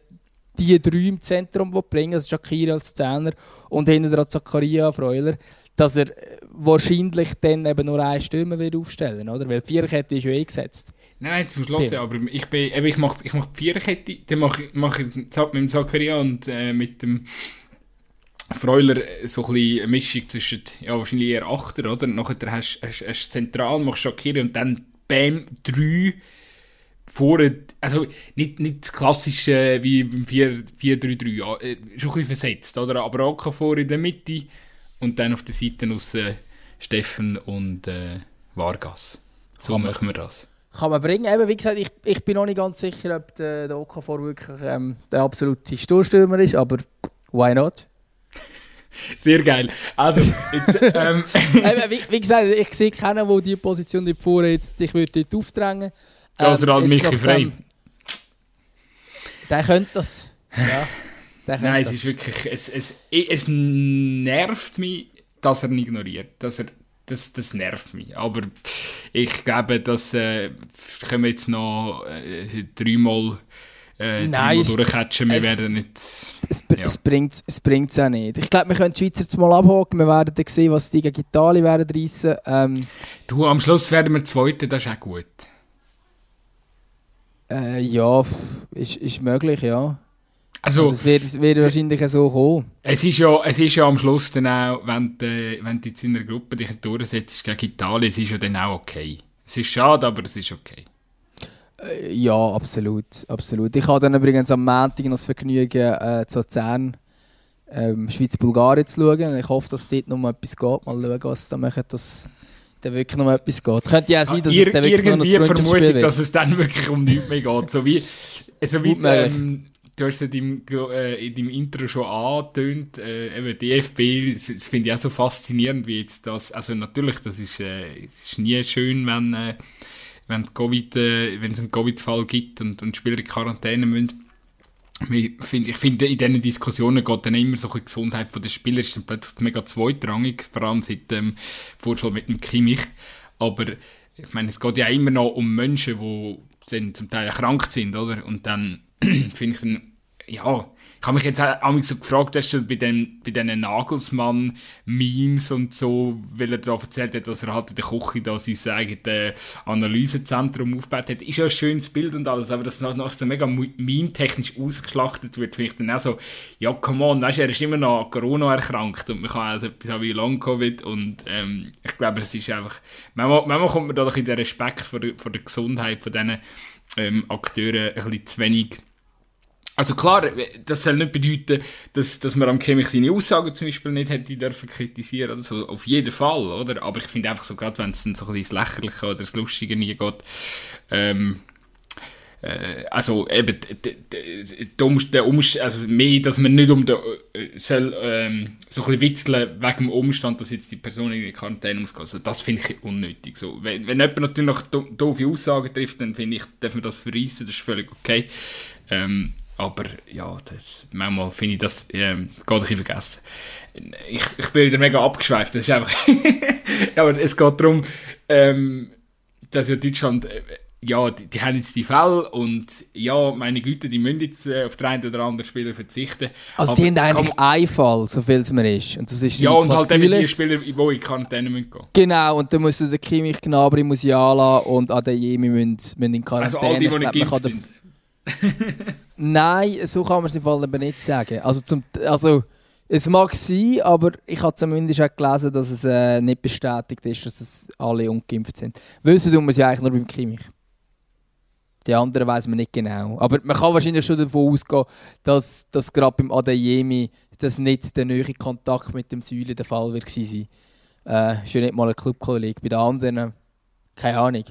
S2: die drei im Zentrum bringen also Shakiri als Zehner und hinter dran Zakaria Freuler, dass er äh, wahrscheinlich dann eben nur einen Stürmer wird aufstellen oder? Weil die Viererkette ist ja eh gesetzt.
S1: Nein, jetzt musst du hören, aber ich, bin, eben, ich mache ich mach die Viererkette, dann mache ich, mach ich mit dem Zakaria und äh, mit dem Freuler so ein bisschen eine Mischung zwischen, ja, wahrscheinlich eher Achter, oder? Nachher hast du zentral, machst Shakiri und dann Bam, drei vorne, also nicht, nicht das klassische wie beim 4-3-3, ja, äh, schon ein bisschen versetzt, oder? Aber auch vor in der Mitte und dann auf der Seite aus Steffen und äh, Vargas. So kann machen wir das.
S2: Kann man bringen. Eben, wie gesagt, ich, ich bin noch nicht ganz sicher, ob der, der Okafor wirklich ähm, der absolute Sturstürmer ist, aber why not?
S1: Sehr geil. Also, jetzt, ähm.
S2: wie, wie, gesagt, ich sehe keinen, der diese Position nicht vorne jetzt, ich würde dort aufdrängen.
S1: Ähm, also halt Michi Frey.
S2: Der könnte das. Ja,
S1: der Nein, das. es ist wirklich, es, es, es nervt mich, dass er ihn ignoriert. Dass er, das, das nervt mich. Aber ich glaube, das äh, können wir jetzt noch äh, dreimal äh, Nein, durchcatchen. Wir werden nicht...
S2: Es, ja. es bringt es bringt's auch nicht. Ich glaube, wir können die Schweizer jetzt mal abhaken. Wir werden dann sehen, was die gegen Italien werden reissen. Ähm,
S1: du, am Schluss werden wir Zweite, das ist auch gut.
S2: Äh, ja, ist, ist möglich, ja. Also, also es wird, wird wahrscheinlich so kommen.
S1: Es ist, ja, es ist ja am Schluss dann auch, wenn du, wenn du jetzt in einer Gruppe dich durchsetzt gegen Italien, es ist ja dann auch okay. Es ist schade, aber es ist okay.
S2: Äh, ja, absolut, absolut. Ich habe dann übrigens am Montag noch das Vergnügen, äh, zu Luzern ähm, Schweiz-Bulgarien zu schauen. Ich hoffe, dass dort noch mal etwas geht. Mal schauen, was da machen, dass da wirklich noch etwas geht. Könnte ja sein, dass ja, es dann wirklich noch ein
S1: Freundschaftsspiel wird. dass es dann wirklich um nichts mehr geht. So wie, so wie ähm, du hast es in deinem, äh, in deinem Intro schon angetönt, äh, eben DFB, das, das finde ich auch so faszinierend, wie jetzt das, also natürlich, das ist, äh, es ist nie schön, wenn äh, wenn, COVID, äh, wenn es einen Covid-Fall gibt und, und Spieler in Quarantäne müssen. Ich finde, ich finde, in diesen Diskussionen geht dann immer so die Gesundheit der Spieler ist dann plötzlich mega zweitrangig, vor allem seit dem Vorfall mit dem Kimmich. Aber ich meine, es geht ja immer noch um Menschen, die zum Teil krank sind, oder? Und dann finde ich dann, ja, ich habe mich jetzt auch so gefragt, hast du bei den, bei diesen Nagelsmann-Memes und so, weil er da erzählt hat, dass er halt in der Küche da sein eigenes Analysezentrum aufgebaut hat. Ist ja ein schönes Bild und alles, aber dass das nachher so mega meme-technisch ausgeschlachtet wird, finde ich dann auch so, ja, come on, weißt du, er ist immer noch Corona erkrankt und man kann also etwas haben wie Long-Covid und ähm, ich glaube, es ist einfach, manchmal, manchmal kommt man da doch in den Respekt vor der, vor der Gesundheit von diesen ähm, Akteuren ein bisschen zu wenig also klar, das soll nicht bedeuten, dass, dass man am Kimmich seine Aussagen zum Beispiel nicht hätte dürfen kritisieren oder so. Auf jeden Fall, oder? Aber ich finde einfach so, gerade wenn es dann so ein bisschen das Lächerliche oder das Lustige nie geht, ähm, äh, also eben, der Umstand, also mehr, dass man nicht um den, äh, soll, ähm, so ein bisschen witzeln wegen dem Umstand, dass jetzt die Person in die Quarantäne muss gehen. Also das finde ich unnötig. So, wenn, wenn jemand natürlich noch doofe Aussagen trifft, dann finde ich, darf man das verreissen, das ist völlig okay. Ähm, aber ja, das, manchmal finde ich das ähm, geht ein bisschen vergessen. Ich, ich bin wieder mega abgeschweift. Das ist einfach ja, aber es geht darum, ähm, dass ja Deutschland, äh, ja, die, die, haben jetzt die Fälle und ja, meine Güte, die müssen jetzt äh, auf den einen oder anderen Spieler verzichten.
S2: Also aber die haben eigentlich man, einen Fall, so viel es mir ist. Und das ist
S1: ja, und halt eben die Spieler, die in Quarantäne müssen gehen.
S2: Genau, und dann musst du den Kimmich, Gnabry, Musiala und Adeyemi müssen, müssen in Quarantäne.
S1: Also all die, die nicht geimpft sind.
S2: Nein, so kann man es im Fall aber nicht sagen. Also, zum, also es mag sein, aber ich habe zumindest auch gelesen, dass es äh, nicht bestätigt ist, dass es alle ungeimpft sind. Wissen tun wir es ja eigentlich nur beim Kimmich. Die anderen weiß man nicht genau. Aber man kann wahrscheinlich schon davon ausgehen, dass, dass gerade beim Adeyemi das nicht der neue Kontakt mit dem Säule der Fall war. Äh, ist ja nicht mal ein Clubkollege. Bei den anderen, keine Ahnung.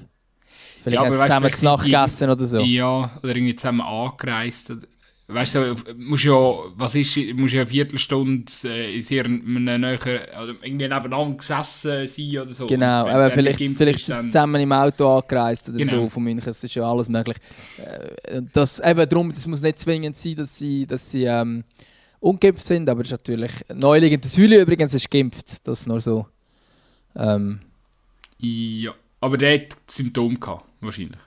S2: Vielleicht ja, zusammen weißt, zu Nacht oder so.
S1: Ja, oder irgendwie zusammen angereist. Weißt du, musst ja, was ist, musst ja eine Viertelstunde äh, in sehr einem näheren, oder irgendwie nebeneinander gesessen sein oder so.
S2: Genau, wenn, aber vielleicht, vielleicht zusammen im Auto angereist oder genau. so von München, das ist ja alles möglich. Äh, das, eben darum, das muss nicht zwingend sein, dass sie, dass sie ähm, ungeimpft sind, aber es ist natürlich, neulich in der Säule übrigens ist geimpft, das nur so. Ähm,
S1: ja. Aber der hat Symptome gehabt, wahrscheinlich.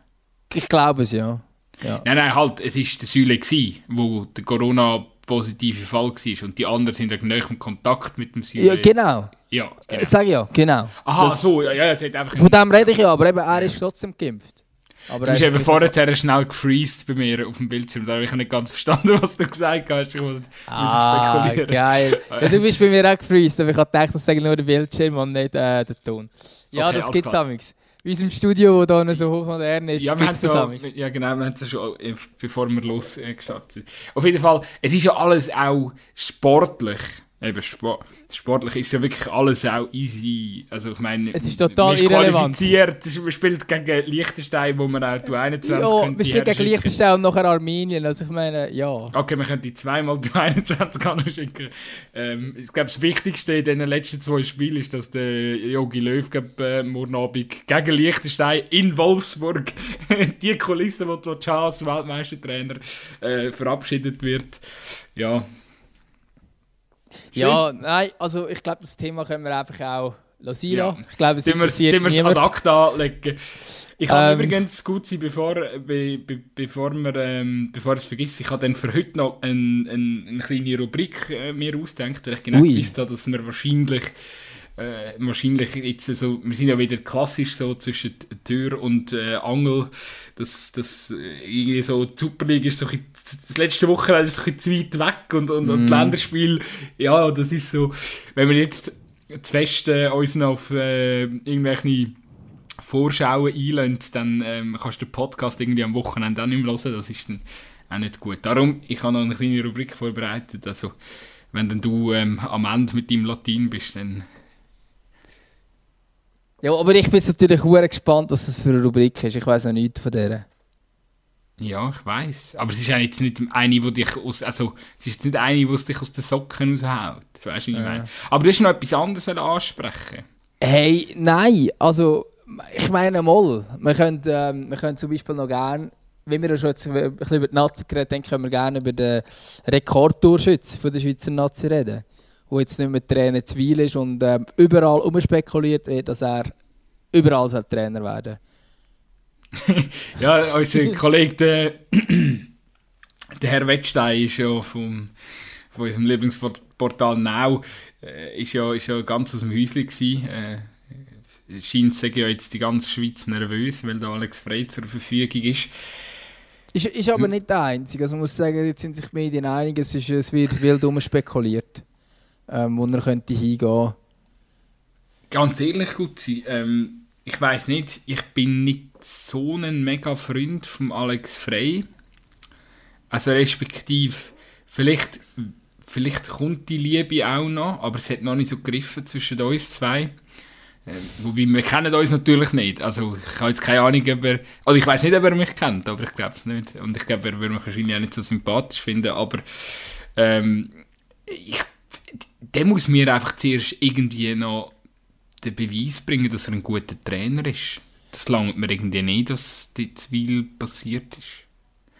S2: Ich glaube es, ja. ja.
S1: Nein, nein, halt, es war der Säule, gewesen, wo der Corona-positive Fall war und die anderen sind in näherem Kontakt mit dem Säule.
S2: Ja, genau.
S1: Ja,
S2: genau. Sag ja, genau.
S1: Aha, das, so, ja, ja, es hat einfach...
S2: Von dem rede ich ja, aber eben, er ist trotzdem geimpft. Aber
S1: du bist eben vorher schnell gefreezed bei mir auf dem Bildschirm. Da habe ich nicht ganz verstanden, was du gesagt hast. Ich muss,
S2: ah, spekulieren. geil. Ja, du bist bei mir auch gefreezed, aber ich habe gedacht, das sei nur der Bildschirm und nicht äh, der Ton. Ja, okay, das gibt es Bei unserem Studio, das hier so hochmodern ist,
S1: ja, gibt es das so, Ja, genau, wir haben es schon, äh, bevor wir losgestartet sind. Auf jeden Fall, es ist ja alles auch sportlich. Eben, Sport, sportlich ist ja wirklich alles auch easy. Also ich meine,
S2: es ist total
S1: man
S2: ist qualifiziert,
S1: man spielt gegen Liechtenstein, wo man auch 21
S2: Ja, man spielt gegen Liechtenstein und nachher Armenien, also ich meine, ja.
S1: Okay, man könnte zweimal die 21 schicken. Ähm, ich glaube, das Wichtigste in den letzten zwei Spielen ist, dass der Jogi Löw glaub, äh, morgen Abend gegen Liechtenstein in Wolfsburg die Kulisse, die du als Weltmeistertrainer äh, verabschiedet wird. Ja,
S2: Schön. Ja, nein, also ich glaube, das Thema können wir einfach auch lassen. Ja.
S1: Ich glaube, es interessiert wir, niemand. ad acta legen. Ich ähm, übrigens gut sein, bevor, be, be, bevor, wir, ähm, bevor ich es vergesse, ich habe dann für heute noch ein, ein, eine kleine Rubrik äh, mir ausgedacht, weil ich genau gewusst habe, dass wir wahrscheinlich äh, wahrscheinlich jetzt so, wir sind ja wieder klassisch so zwischen Tür und äh, Angel, dass das äh, irgendwie so die Superliga ist so ein das letzte Wochenende ist so ein zu weit weg und, und, mm. und mhm. Länderspiel, ja, das ist so, wenn wir jetzt zu fest äh, uns auf äh, irgendwelche Vorschauen einlösen, dann ähm, kannst du den Podcast irgendwie am Wochenende auch nicht mehr hören, das ist dann auch nicht gut. Darum, ich habe noch eine kleine Rubrik vorbereitet, also wenn dann du ähm, am Ende mit deinem Latin bist, dann
S2: ja, aber ich bin natürlich sehr gespannt, was das für eine Rubrik ist. Ich weiß noch nichts von der.
S1: Ja, ich weiß. Aber es ist ja jetzt nicht eine, die dich aus, also es ist nicht eine, die dich aus den Socken raushaut. Weißt du, wie ich meine? Aber du hast noch etwas anderes ansprechen.
S2: Hey, nein, also ich meine mal, wir können, ähm, wir können zum Beispiel noch gerne, wenn wir schon jetzt ein bisschen über die Nazi geredet haben, können wir gerne über den Rekordtorschütz der Schweizer Nazi reden wo jetzt nicht mehr Trainer Zwil ist und ähm, überall umspekuliert wird, dass er überall soll Trainer werden
S1: Ja, unser Kollege, der, der Herr Wettstein, ist ja vom, von unserem Lieblingsportal Now, äh, ist, ja, ist ja ganz aus dem Häuschen gewesen. Äh, scheint sich ja jetzt die ganze Schweiz nervös, weil da Alex Frey zur Verfügung ist.
S2: Ist, ist aber nicht der Einzige. Also man muss sagen, jetzt sind sich die Medien einig, es, ist, es wird wild spekuliert ähm, wo er könnte hingehen
S1: Ganz ehrlich, gut ähm, ich weiß nicht, ich bin nicht so ein mega Freund von Alex Frey. Also respektive, vielleicht, vielleicht kommt die Liebe auch noch, aber es hat noch nicht so gegriffen zwischen uns zwei. Äh, wobei, wir kennen uns natürlich nicht. Also ich habe jetzt keine Ahnung, ob er... Also ich weiß nicht, ob er mich kennt, aber ich glaube es nicht. Und ich glaube, er würde mich wahrscheinlich auch nicht so sympathisch finden, aber ähm, ich der muss mir einfach zuerst irgendwie noch den Beweis bringen, dass er ein guter Trainer ist. Das langt mir irgendwie nicht, dass die Zwiel passiert ist.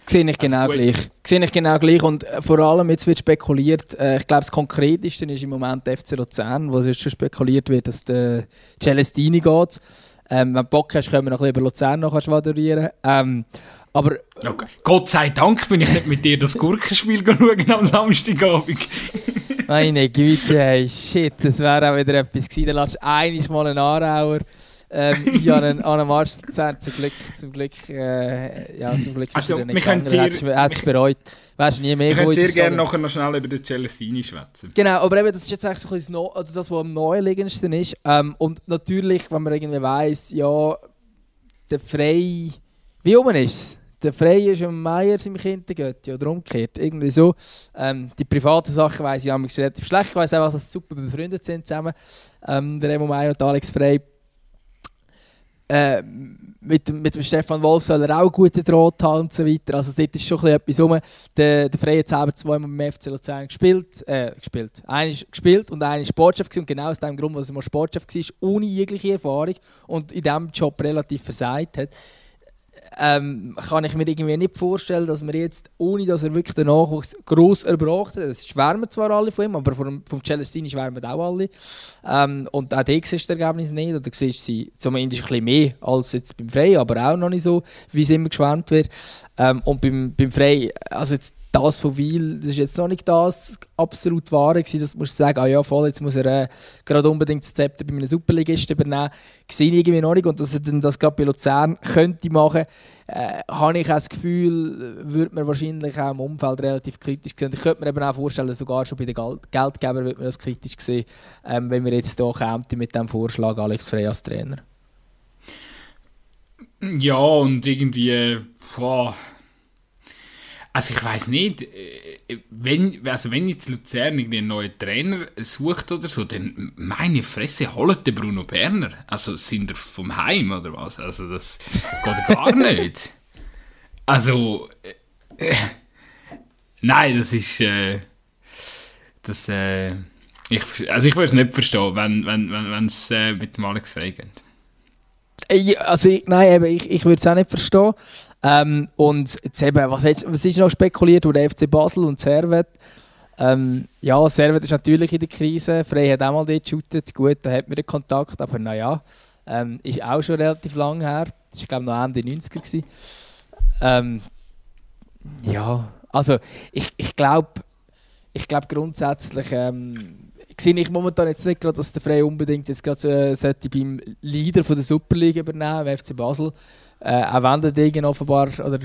S2: Sehe ich also genau gut. gleich. Sehe ich genau gleich. Und äh, vor allem, jetzt wird spekuliert, äh, ich glaube, das Konkreteste ist im Moment der FC Luzern, wo jetzt schon spekuliert wird, dass der Celestini geht. Ähm, wenn du Bock hast, können wir noch ein bisschen über Luzern noch schwadronieren. Ähm, aber,
S1: okay. Gott sei Dank bin ich nicht mit dir das Gurkenspiel schauen am Samstagabend.
S2: Meine Güte, hey, shit, das wäre auch wieder etwas gewesen. Dann lass du mal einen Anrauer ähm, ich an einen, an einen Marsch zum Glück, zum Glück, äh, ja, zum Glück
S1: also, nicht gegangen,
S2: hättest du bereut. Wärst nie mehr
S1: Ich würde dir gerne nachher noch schnell über den Celestini schwätzen.
S2: Genau, aber eben, das ist jetzt eigentlich so ein bisschen no das, was am naheliegendsten ist. Ähm, und natürlich, wenn man irgendwie weiss, ja, der Frei, wie oben ist es? Der Frey ist am Meier seinem Kindergötti oder umgekehrt. Irgendwie so. Ähm, die privaten Sachen weiss ich relativ schlecht. Ich weiss auch, dass sie super befreundet sind zusammen. Ähm, der Remo Meier und Alex Frey. Äh, mit, mit dem Stefan Wolf soll er auch guten Draht haben und so weiter. Also dort ist schon etwas rum. Der, der Frey hat selber zweimal beim FC Luzern gespielt. Äh, gespielt. Einer ist gespielt und einer ist Sportchef gewesen. Und genau aus dem Grund, weil er mal Sportchef war, ohne jegliche Erfahrung und in diesem Job relativ versagt hat ähm, kann ich mir irgendwie nicht vorstellen, dass wir jetzt, ohne dass er wirklich den Nachwuchs gross erbracht hat, es schwärmen zwar alle von ihm, aber vom, vom Celestini schwärmen auch alle. Ähm, und auch der siehst du das Ergebnis nicht, oder siehst sie zumindest ein bisschen mehr als jetzt beim Frey, aber auch noch nicht so, wie es immer geschwärmt wird. Ähm, und beim, beim Frey, also jetzt das von Weil, das ist jetzt noch nicht das absolut Wahre gewesen, dass du sagen, ah ja voll, jetzt muss er äh, gerade unbedingt das Zepter bei einem Superligisten übernehmen. Gesehen irgendwie noch nicht und dass er dann das gerade bei Luzern könnte machen, äh, habe ich auch das Gefühl, würde man wahrscheinlich auch im Umfeld relativ kritisch sehen. Ich könnte mir eben auch vorstellen, sogar schon bei den Geld Geldgebern würde man das kritisch sehen, ähm, wenn wir jetzt hier kämen mit dem Vorschlag Alex Frey als Trainer.
S1: Ja, und irgendwie, boah, also ich weiß nicht, äh, wenn, also wenn jetzt Luzern einen neuen Trainer sucht oder so, dann meine Fresse, holt den Bruno Berner. Also sind er vom Heim oder was? Also das geht gar nicht. Also, äh, nein, das ist, äh, das, äh, ich, also ich würde es nicht verstehen, wenn es wenn, wenn, äh, mit dem Alex Frey geht.
S2: Äh, also ich, nein, eben, ich, ich würde es auch nicht verstehen. Ähm, und jetzt eben, was, jetzt, was ist noch spekuliert über den FC Basel und Servet? Ähm, ja, Servet ist natürlich in der Krise. Frey hat auch mal dort geshootet. Gut, da hat man den Kontakt, aber naja, ähm, ist auch schon relativ lang her. Das war, glaube ich, noch Ende 90er. Ähm, ja, also ich, ich glaube ich glaub grundsätzlich ähm, sehe ich momentan jetzt nicht gerade, dass der Frey unbedingt jetzt gerade äh, beim Leader von der Superliga übernehmen, FC Basel. Äh, auch wenn der Degen offenbar, oder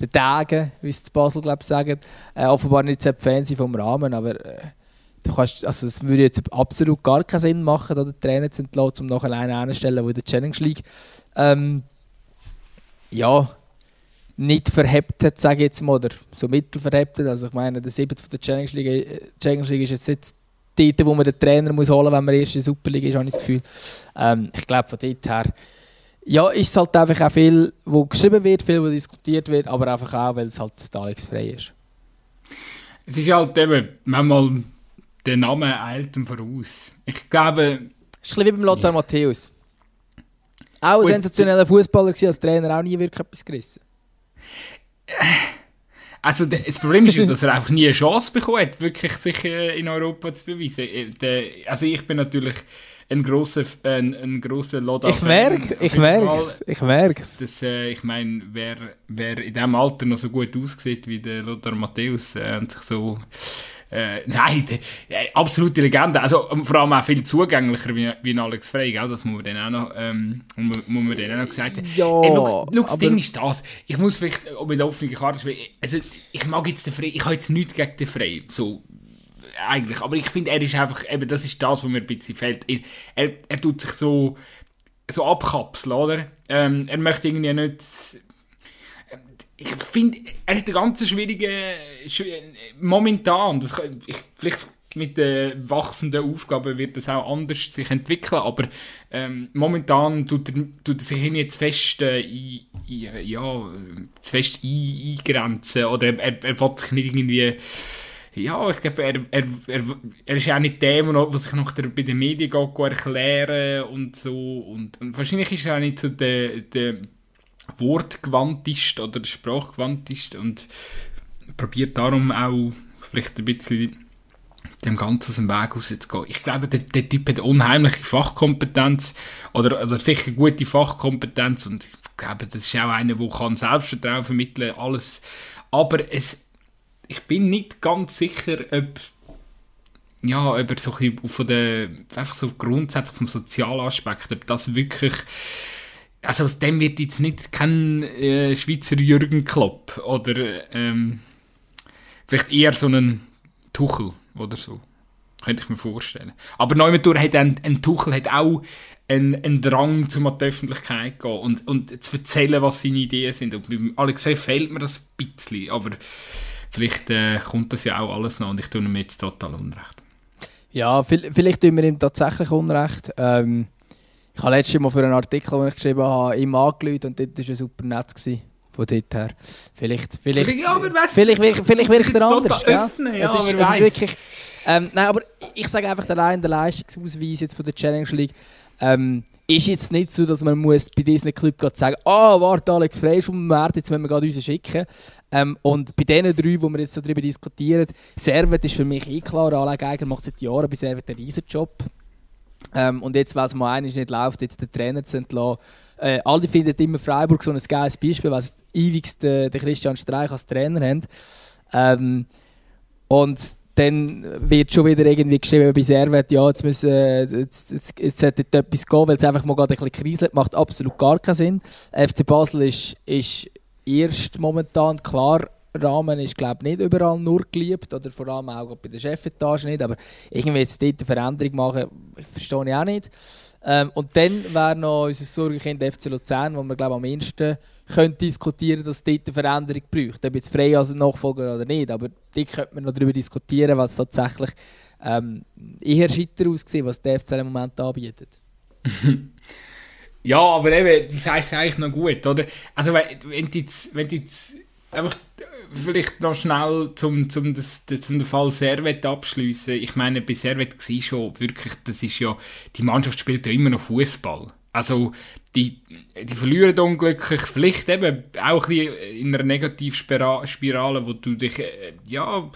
S2: der Tage, wie es zu Basel glaube ich sagen, äh, offenbar nicht so Fan sind vom Rahmen, aber äh, du kannst, also es würde jetzt absolut gar keinen Sinn machen, da den Trainer zu entlassen, um noch alleine anzustellen, wo der Challenge League ähm, ja, nicht verhebt hat, sage ich jetzt mal, oder so mittelverhebt hat. Also ich meine, der siebte von der Challenge League, äh, Challenge League ist jetzt nicht dort, wo man den Trainer muss holen muss, wenn man erst in der Superliga ist, habe ich das Gefühl. Ähm, ich glaube, von dort her ja, ist halt einfach auch viel, wo geschrieben wird, viel, wo diskutiert wird, aber einfach auch, weil es halt Alex frei ist.
S1: Es ist halt eben, manchmal der Name eilt ihm voraus. Ich glaube...
S2: Es ist ein wie beim Lothar ja. Matthäus. Auch ein sensationeller Fußballer als Trainer, auch nie wirklich etwas gerissen.
S1: Also das Problem ist ja, dass er einfach nie eine Chance bekommen hat, wirklich sich äh, in Europa zu beweisen. Äh, also ich bin natürlich ein großer ein, ein grosser Loda
S2: Ich merke, ich merke es, ich merke
S1: es. Äh, ich meine, wer, wer in diesem Alter noch so gut aussieht wie der Lothar Matthäus äh, und sich so äh, nein, die, äh, absolute Legende. Also vor allem auch viel zugänglicher wie, wie Alex Frey, gell? das muss man dann auch noch, ähm, muss, muss man dann auch noch gesagt haben.
S2: Ja,
S1: Ey, look, look, das Ding ist das, ich muss vielleicht mit der offenen Karte spielen, also ich mag jetzt den Frey, ich habe jetzt nichts gegen den Frey, so eigentlich. Aber ich finde, er ist einfach, eben, das ist das, was mir ein bisschen fehlt. Er, er, tut sich so, so abkapseln, oder? Ähm, er möchte irgendwie nicht. Ich finde, er hat eine ganz schwierige. Momentan, das, ich, vielleicht mit den wachsenden Aufgaben wird das auch anders sich entwickeln, aber ähm, momentan tut er, tut er sich zu fest, äh, ein, ja, zu fest ein, eingrenzen oder er, er, er will sich nicht irgendwie ja, ich glaube, er, er, er, er ist auch nicht der, der sich noch bei den Medien geht, erklären und so. Und, und, wahrscheinlich ist er auch nicht so der, der Wortgewandteste oder der Sprachgewandteste und probiert darum auch vielleicht ein bisschen dem Ganzen aus dem Weg rauszugehen. Ich glaube, der, der Typ hat unheimliche Fachkompetenz oder, oder sicher gute Fachkompetenz und ich glaube, das ist auch einer, der kann Selbstvertrauen vermitteln alles. Aber es ich bin nicht ganz sicher, ob ja, ob er so ein von der, einfach so grundsätzlich vom Sozialaspekt, ob das wirklich, also aus dem wird jetzt nicht kein äh, Schweizer Jürgen Klopp oder ähm, vielleicht eher so ein Tuchel oder so. Könnte ich mir vorstellen. Aber Neumann hat ein, ein Tuchel hat auch einen, einen Drang, zum an die Öffentlichkeit gehen und, und zu erzählen, was seine Ideen sind. Und bei Alex fehlt mir das ein bisschen, aber vielleicht äh, kommt das ja auch alles noch und ich tue ihm jetzt total Unrecht.
S2: Ja, vielleicht tun wir ihm tatsächlich Unrecht. Ähm, ich habe letztes Mal für einen Artikel, den ich geschrieben habe, ihm angelüht und dort war er super nett. Gewesen, von dort her. Vielleicht, vielleicht, vielleicht, ja, vielleicht, vielleicht, vielleicht wirkt er anders. Ja? Öffnen, ja, es ist, es ist wirklich, ähm, nein, aber ich sage einfach, allein der Leistungsausweis jetzt von der Challenge League ähm, ist jetzt nicht so, dass man muss bei Disney Club sagen «Ah, oh, warte, Alex Frey ist vom Markt, jetzt müssen wir gerade uns schicken». Ähm, und bei diesen drei, wo wir jetzt darüber diskutieren, Servet ist für mich eh klar, Geiger macht seit Jahren bei Servet einen riesen Job. Ähm, und jetzt, weil es mal eines nicht läuft, jetzt den Trainer zu entlassen. Äh, alle finden immer Freiburg so ein geiles Beispiel, weil sie ewig den, den Christian Streich als Trainer haben. Ähm, und dann wird schon wieder irgendwie geschrieben bei Servet, ja, jetzt, müssen, jetzt, jetzt, jetzt sollte etwas gehen, weil es einfach mal gerade ein bisschen Krise macht absolut gar keinen Sinn. FC Basel ist, ist erst momentan klar, Rahmen ist glaube nicht überall nur geliebt oder vor allem auch bei der Chefetage nicht, aber irgendwie jetzt dort eine Veränderung machen, verstehe ich auch nicht. Ähm, und dann wäre noch unser Sorgenkind FC Luzern, wo wir glaube am ehesten können diskutieren dass es dort eine Veränderung braucht. Ob jetzt frei als Nachfolger oder nicht, aber dort könnte man noch darüber diskutieren, was tatsächlich ähm, eher scheiter aussieht, was der FC im Moment anbietet.
S1: ja, aber eben, das heisst eigentlich noch gut, oder? Also wenn, du jetzt, wenn jetzt einfach vielleicht noch schnell zum, zum, das, zum Fall Servet abschließen. Ich meine, bei Servet war schon wirklich, das ist ja, die Mannschaft spielt ja immer noch Fußball. Also die, die verlieren unglücklich, vielleicht eben auch ein bisschen in einer Negativspirale, wo du dich, äh, ja,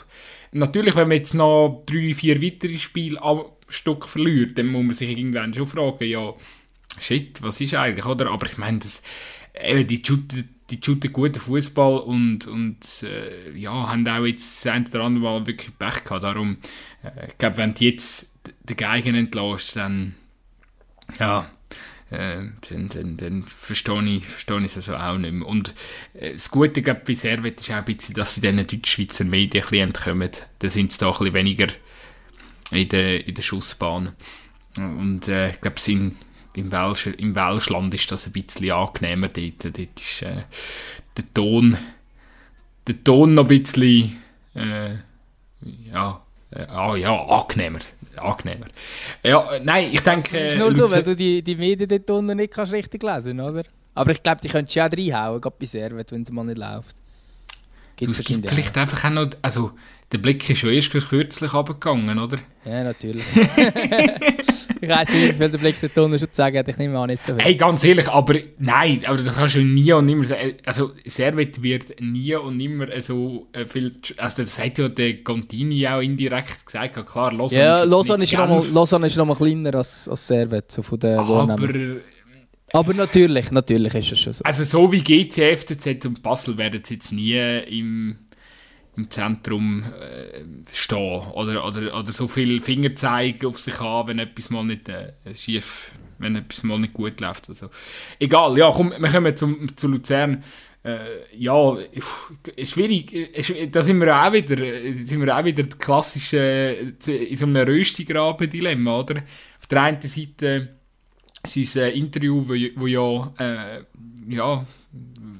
S1: natürlich, wenn man jetzt noch drei, vier weitere Spiele am Stück verliert, dann muss man sich irgendwann schon fragen, ja, shit, was ist eigentlich, oder? Aber ich meine, das, eben, die shooten, die shooten guten Fußball und, und äh, ja, haben auch jetzt das eine oder andere Mal wirklich Pech gehabt. Darum, äh, ich glaube, wenn du jetzt den Geigen entlässt, dann, ja, äh, dann, dann, dann verstehe ich, verstehe ich es also auch nicht mehr. Und äh, das Gute bei Servet ist auch ein bisschen, dass sie diesen Deutschschweizer Medien ein bisschen entkommen. Da sind sie da ein bisschen weniger in der, in der Schussbahn. Und äh, ich glaube, sind im, Welsch, im Welschland ist das ein bisschen angenehmer dort. Dort ist äh, der Ton der Ton noch ein bisschen äh, ja, äh, ah, ja, angenehmer. Angenehmer. Ja, nein, ich denke...
S2: Das ist nur so, weil du die, die Medien dort unten nicht kannst richtig lesen oder? Aber ich glaube, die könntest du ja reinhauen, gerade bei Servet, wenn es mal nicht läuft.
S1: Gibt's es gibt vielleicht einfach auch noch... Also, der Blick ist schon erst kürzlich runtergegangen, oder?
S2: Ja, natürlich. ich weiß nicht, wie viel der Blick dort unten schon zu sagen hat. Ich nehme an, nicht so
S1: viel. Hey, ganz ehrlich, aber nein, aber das kannst du nie und nimmer sagen. Also, Servet wird nie und nimmer so äh, viel... Also, das hat ja der Contini auch indirekt gesagt. klar,
S2: Lausanne ja, ist Lausanne ist, noch Lausanne ist noch mal kleiner als, als Servet, so von der
S1: Aber...
S2: Aber natürlich, natürlich ist es schon so.
S1: Also so wie GC, FCZ und Basel werden sie jetzt nie im im Zentrum äh, stehen oder, oder, oder so viel Finger zeigen auf sich haben, wenn etwas mal nicht äh, schief, wenn etwas mal nicht gut läuft. Also. Egal, ja, komm, wir kommen zum, zu Luzern. Äh, ja, schwierig, da sind wir auch wieder, sind wir auch wieder klassisch äh, in so einem Röstigraben-Dilemma, oder? Auf der einen Seite sein äh, Interview, wo, wo ja, äh, ja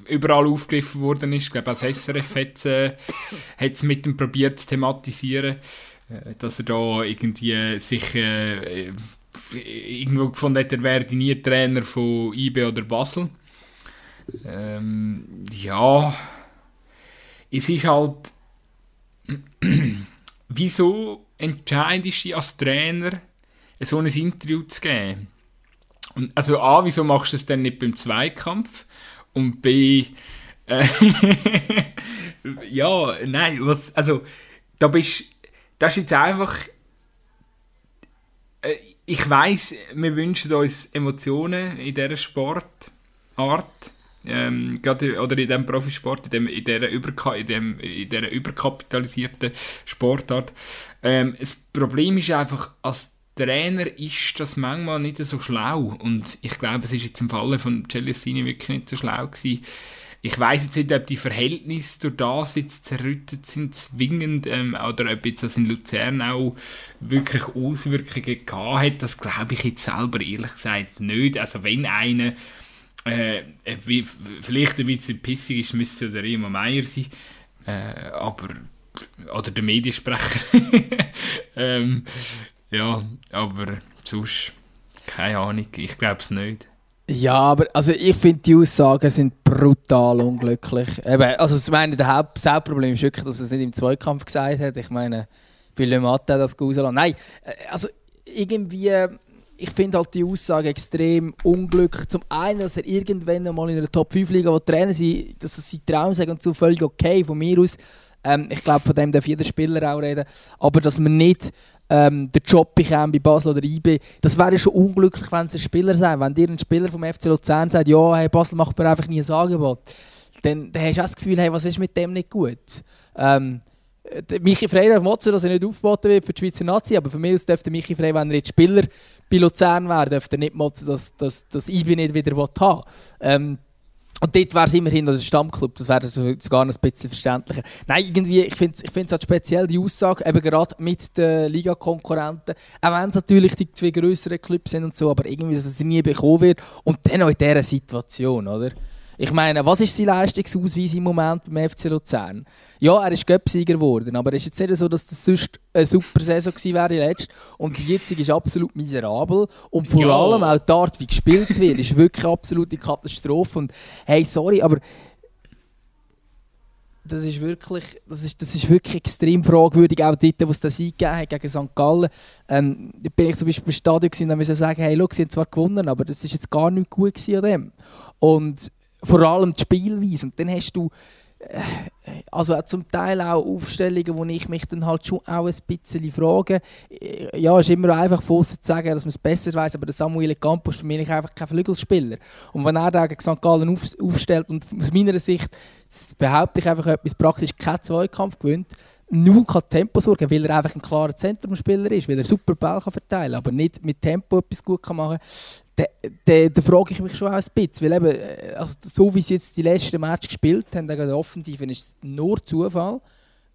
S1: überall aufgegriffen worden ist. Ich glaube, als SRF hat es äh, mit dem probiert zu thematisieren, äh, dass er da irgendwie sich äh, irgendwo gefunden hat, er werde nie Trainer von IB oder Basel. Ähm, ja, es ist halt, wieso entscheidest du als Trainer, so ein Interview zu geben? Also A, wieso machst du es dann nicht beim Zweikampf? Und B, äh, ja, nein, was, also, da bist, das ist jetzt einfach, äh, ich weiß, wir wünschen uns Emotionen in dieser Sportart, ähm, gerade, oder in diesem Profisport, in, dem, in, dieser Überka in, dem, in dieser überkapitalisierten Sportart. Ähm, das Problem ist einfach, als Trainer ist das manchmal nicht so schlau. Und ich glaube, es ist jetzt im Falle von Celestini wirklich nicht so schlau gewesen. Ich weiß jetzt nicht, ob die Verhältnisse durch das jetzt zerrüttet sind, zwingend, ähm, oder ob jetzt das in Luzern auch wirklich Auswirkungen gehabt hat. Das glaube ich jetzt selber ehrlich gesagt nicht. Also wenn einer äh, wie, vielleicht ein bisschen pissig ist, müsste der Remo Meier sein. Äh, aber oder der Mediensprecher. ähm, ja, aber sonst, keine Ahnung, ich glaube es nicht.
S2: Ja, aber also ich finde, die Aussagen sind brutal unglücklich. Eben, also ich meine, Haupt Hauptproblem ist wirklich, dass er es nicht im Zweikampf gesagt hat. Ich meine, bei Le Mat hat das rausgelassen. Nein, äh, also irgendwie, ich finde halt die Aussage extrem unglücklich. Zum einen, dass er irgendwann mal in einer Top-5-Liga, wo Trainer sind, dass es sein Traum sagt und so völlig okay von mir aus. Ähm, ich glaube, von dem darf jeder Spieler auch reden. Aber dass man nicht ähm, den Job bekäme bei Basel oder IB, das wäre schon unglücklich, wenn es ein Spieler sei. Wenn dir ein Spieler vom FC Luzern sagt, ja, hey, Basel macht mir einfach nie ein Angebot. dann, dann hast du auch das Gefühl, hey, was ist mit dem nicht gut? Ähm, Michi Frey darf motzen, dass er nicht aufgeboten wird für die Schweizer Nazi, aber für mich aus dürfte Michi Frey, wenn er jetzt Spieler bei Luzern wäre, dürfte er nicht motzen, dass, dass, dass ich nicht wieder haben ähm, und dort wäre es immerhin noch der Stammclub, das wäre sogar noch ein bisschen verständlicher. Nein, irgendwie, ich finde es ich halt speziell, die Aussage, eben gerade mit den Liga-Konkurrenten, auch wenn es natürlich die zwei größeren Clubs sind und so, aber irgendwie, dass es nie bekommen wird und dann auch in dieser Situation, oder? Ich meine, was ist sein Leistungsausweis im Moment beim FC Luzern? Ja, er ist Göpsieger geworden, aber es ist jetzt nicht so, dass das sonst eine super Saison gewesen wäre letzt und die jetzige ist absolut miserabel und vor ja. allem auch die Art, wie gespielt wird, ist wirklich absolute Katastrophe und hey, sorry, aber das ist wirklich, das ist, das ist wirklich extrem fragwürdig, auch dort, wo es das eingegeben hat gegen St. Gallen. Ähm, da bin ich zum Beispiel im Stadion gewesen, und musste sagen, hey, look, sie haben zwar gewonnen, aber das ist jetzt gar nicht gut an dem. Und vor allem die Spielweise. Und dann hast du äh, also zum Teil auch Aufstellungen, wo ich mich dann halt schon auch ein bisschen frage. Ja, es ist immer einfach von zu sagen, dass man es besser weiß, aber der Samuel Campos ist für mich einfach kein Flügelspieler. Und wenn er da gegen St. Gallen auf, aufstellt und aus meiner Sicht, behaupte ich einfach etwas praktisch keinen Zweikampf gewinnt, nur kann Tempo sorgen, weil er einfach ein klarer Zentrumspieler ist, weil er super Ball kann verteilen kann, aber nicht mit Tempo etwas gut kann machen kann, da, da, frage ich mich schon auch ein bisschen. Weil eben, äh, also so wie sie jetzt die letzten Match gespielt haben, gegen die Offensive, ist es nur Zufall,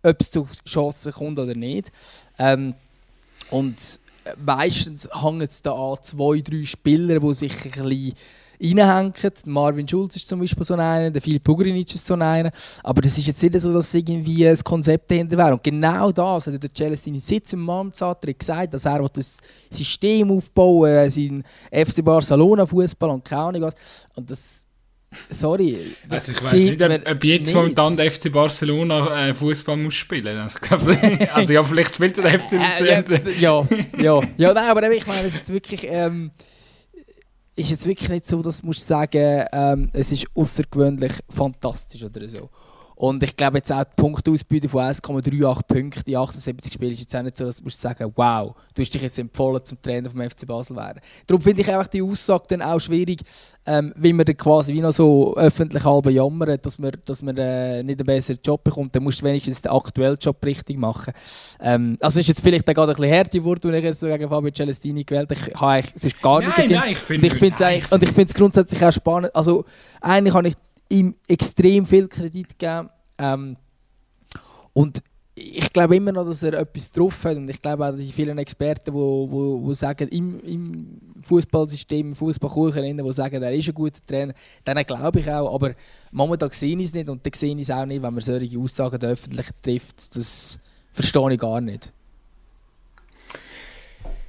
S2: ob es zu Chancen kommt oder nicht. Ähm, und meistens hängen es da an zwei, drei Spieler, die sich ein bisschen reinhängen. Marvin Schulz ist zum Beispiel so einer, der Filip Pugrinic ist so einer. Aber das ist jetzt nicht so, dass irgendwie ein Konzept dahinter wäre. Und genau das hat der Celestini Sitz im Amtsantritt gesagt, dass er das System aufbauen will, sein FC Barcelona Fußball und keine Ahnung was. Und das Sorry.
S1: Das also ich weiß nicht, ob, ob jetzt momentan der FC Barcelona äh, Fußball muss spielen. Also, also ja, vielleicht spielt der FC
S2: äh, ja, ja, ja, ja. nein, aber ich meine, es ist wirklich. Ähm, ist jetzt wirklich nicht so, dass du sagen, ähm, es ist außergewöhnlich fantastisch oder so. Und ich glaube jetzt auch die Punktausbeute von 1,38 Punkten in 78 Spielen ist jetzt auch nicht so, dass du musst sagen, wow, du hast dich jetzt empfohlen zum Trainer vom FC Basel werden. Darum finde ich einfach die Aussage dann auch schwierig, ähm, wie man dann quasi wie noch so öffentlich halb jammert, dass man, dass man äh, nicht einen besseren Job bekommt. Dann musst du wenigstens den aktuellen Job richtig machen. Ähm, also ist jetzt vielleicht gerade ein bisschen härter geworden, wenn ich jetzt so gegen Fabio Celestini gewählt habe. Ich habe eigentlich, es ist gar
S1: nein, nicht Nein, ich finde
S2: es grundsätzlich auch spannend. Also eigentlich habe ich ihm extrem viel Kredit gegeben. Ähm, und ich glaube immer noch, dass er etwas drauf hat. Und ich glaube auch, die vielen Experten, die wo, wo, wo sagen, im, im Fußballsystem, im Fußballkuchen, die sagen, er ist ein guter Trainer, denen glaube ich auch. Aber momentan sehe ich es nicht und dann sehe ich es auch nicht, wenn man solche Aussagen der Öffentlichkeit trifft. Das verstehe ich gar nicht.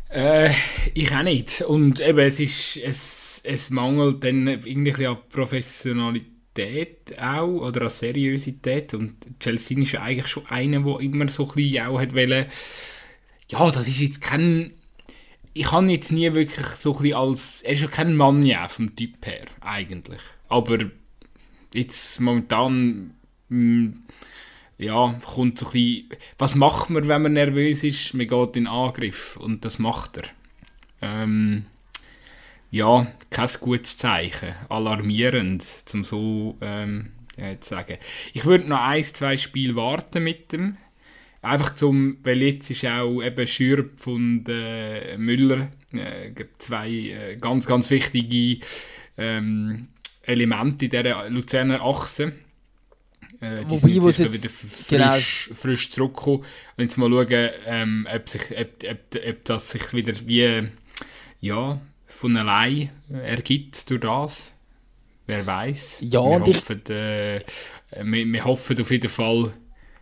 S1: Äh, ich auch nicht. Und eben, es ist, es, es mangelt dann irgendwie an Professionalität Seriosität auch, oder an Seriosität. Und Chelsea ist ja eigentlich schon einer, der immer so ein bisschen auch hat wollen, ja, das ist jetzt kein, ich habe jetzt nie wirklich so ein als, er ist ja kein Mann ja vom Typ her, eigentlich. Aber jetzt momentan, mh, mm, ja, kommt so ein bisschen, was macht man, wenn man nervös ist? Man geht in Angriff und das macht er. Ähm, ja, kein gutes Zeichen. Alarmierend, zum so ähm, ja, zu sagen. Ich würde noch ein, zwei Spiele warten mit dem. Einfach zum, weil jetzt ist auch eben Schürp und äh, Müller äh, zwei äh, ganz, ganz wichtige ähm, Elemente in dieser Luzerner Achse. Äh, die Wobei, wo jetzt wieder frisch, genau. frisch zurückkommen. Und jetzt mal schauen, ähm, ob, sich, ob, ob, ob das sich wieder wie ja, von allein ergibt durch das. Wer weiß.
S2: Ja,
S1: wir, hoffen, äh, wir, wir, hoffen auf jeden Fall,